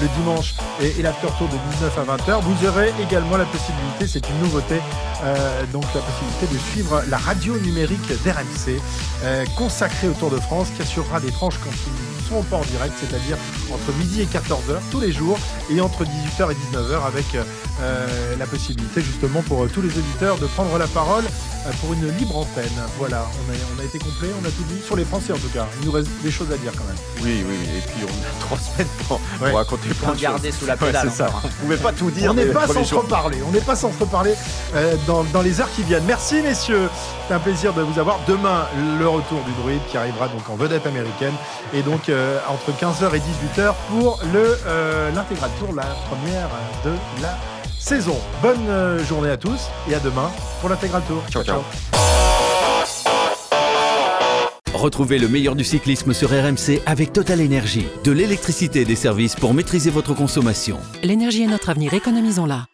le- dimanche et, et l'after tour de 19 à 20h, vous aurez également la possibilité, c'est une nouveauté, donc la possibilité de suivre la radio numérique d'RMC euh, consacrée au Tour de France qui assurera des tranches quand ils ne seront pas en direct, c'est-à-dire entre midi et 14h tous les jours et entre 18h et 19h avec euh, la possibilité justement pour euh, tous les auditeurs de prendre la parole euh, pour une libre antenne. Voilà, on a, on a été complet, on a tout dit, sur les Français en tout cas. Il nous reste des choses à dire quand même. Oui, oui, oui. Et puis, on a trois semaines pour, pour Ouais. raconter plein de garder choses. sous la Ouais, pédale c'est ça. hein. On pouvait pas tout dire. on n'est pas sans se reparler, on n'est pas sans se reparler euh, dans, dans les heures qui viennent. Merci messieurs, c'est un plaisir de vous avoir. Demain, le retour du druide qui arrivera donc en vedette américaine et donc euh, entre 15h et 18h pour le euh, l'intégral tour, la première de la saison. Bonne euh, journée à tous et à demain pour l'intégral tour. Ciao, ciao. Retrouvez le meilleur du cyclisme sur RMC avec Total Énergie. De l'électricité et des services pour maîtriser votre consommation. L'énergie est notre avenir, économisons-la.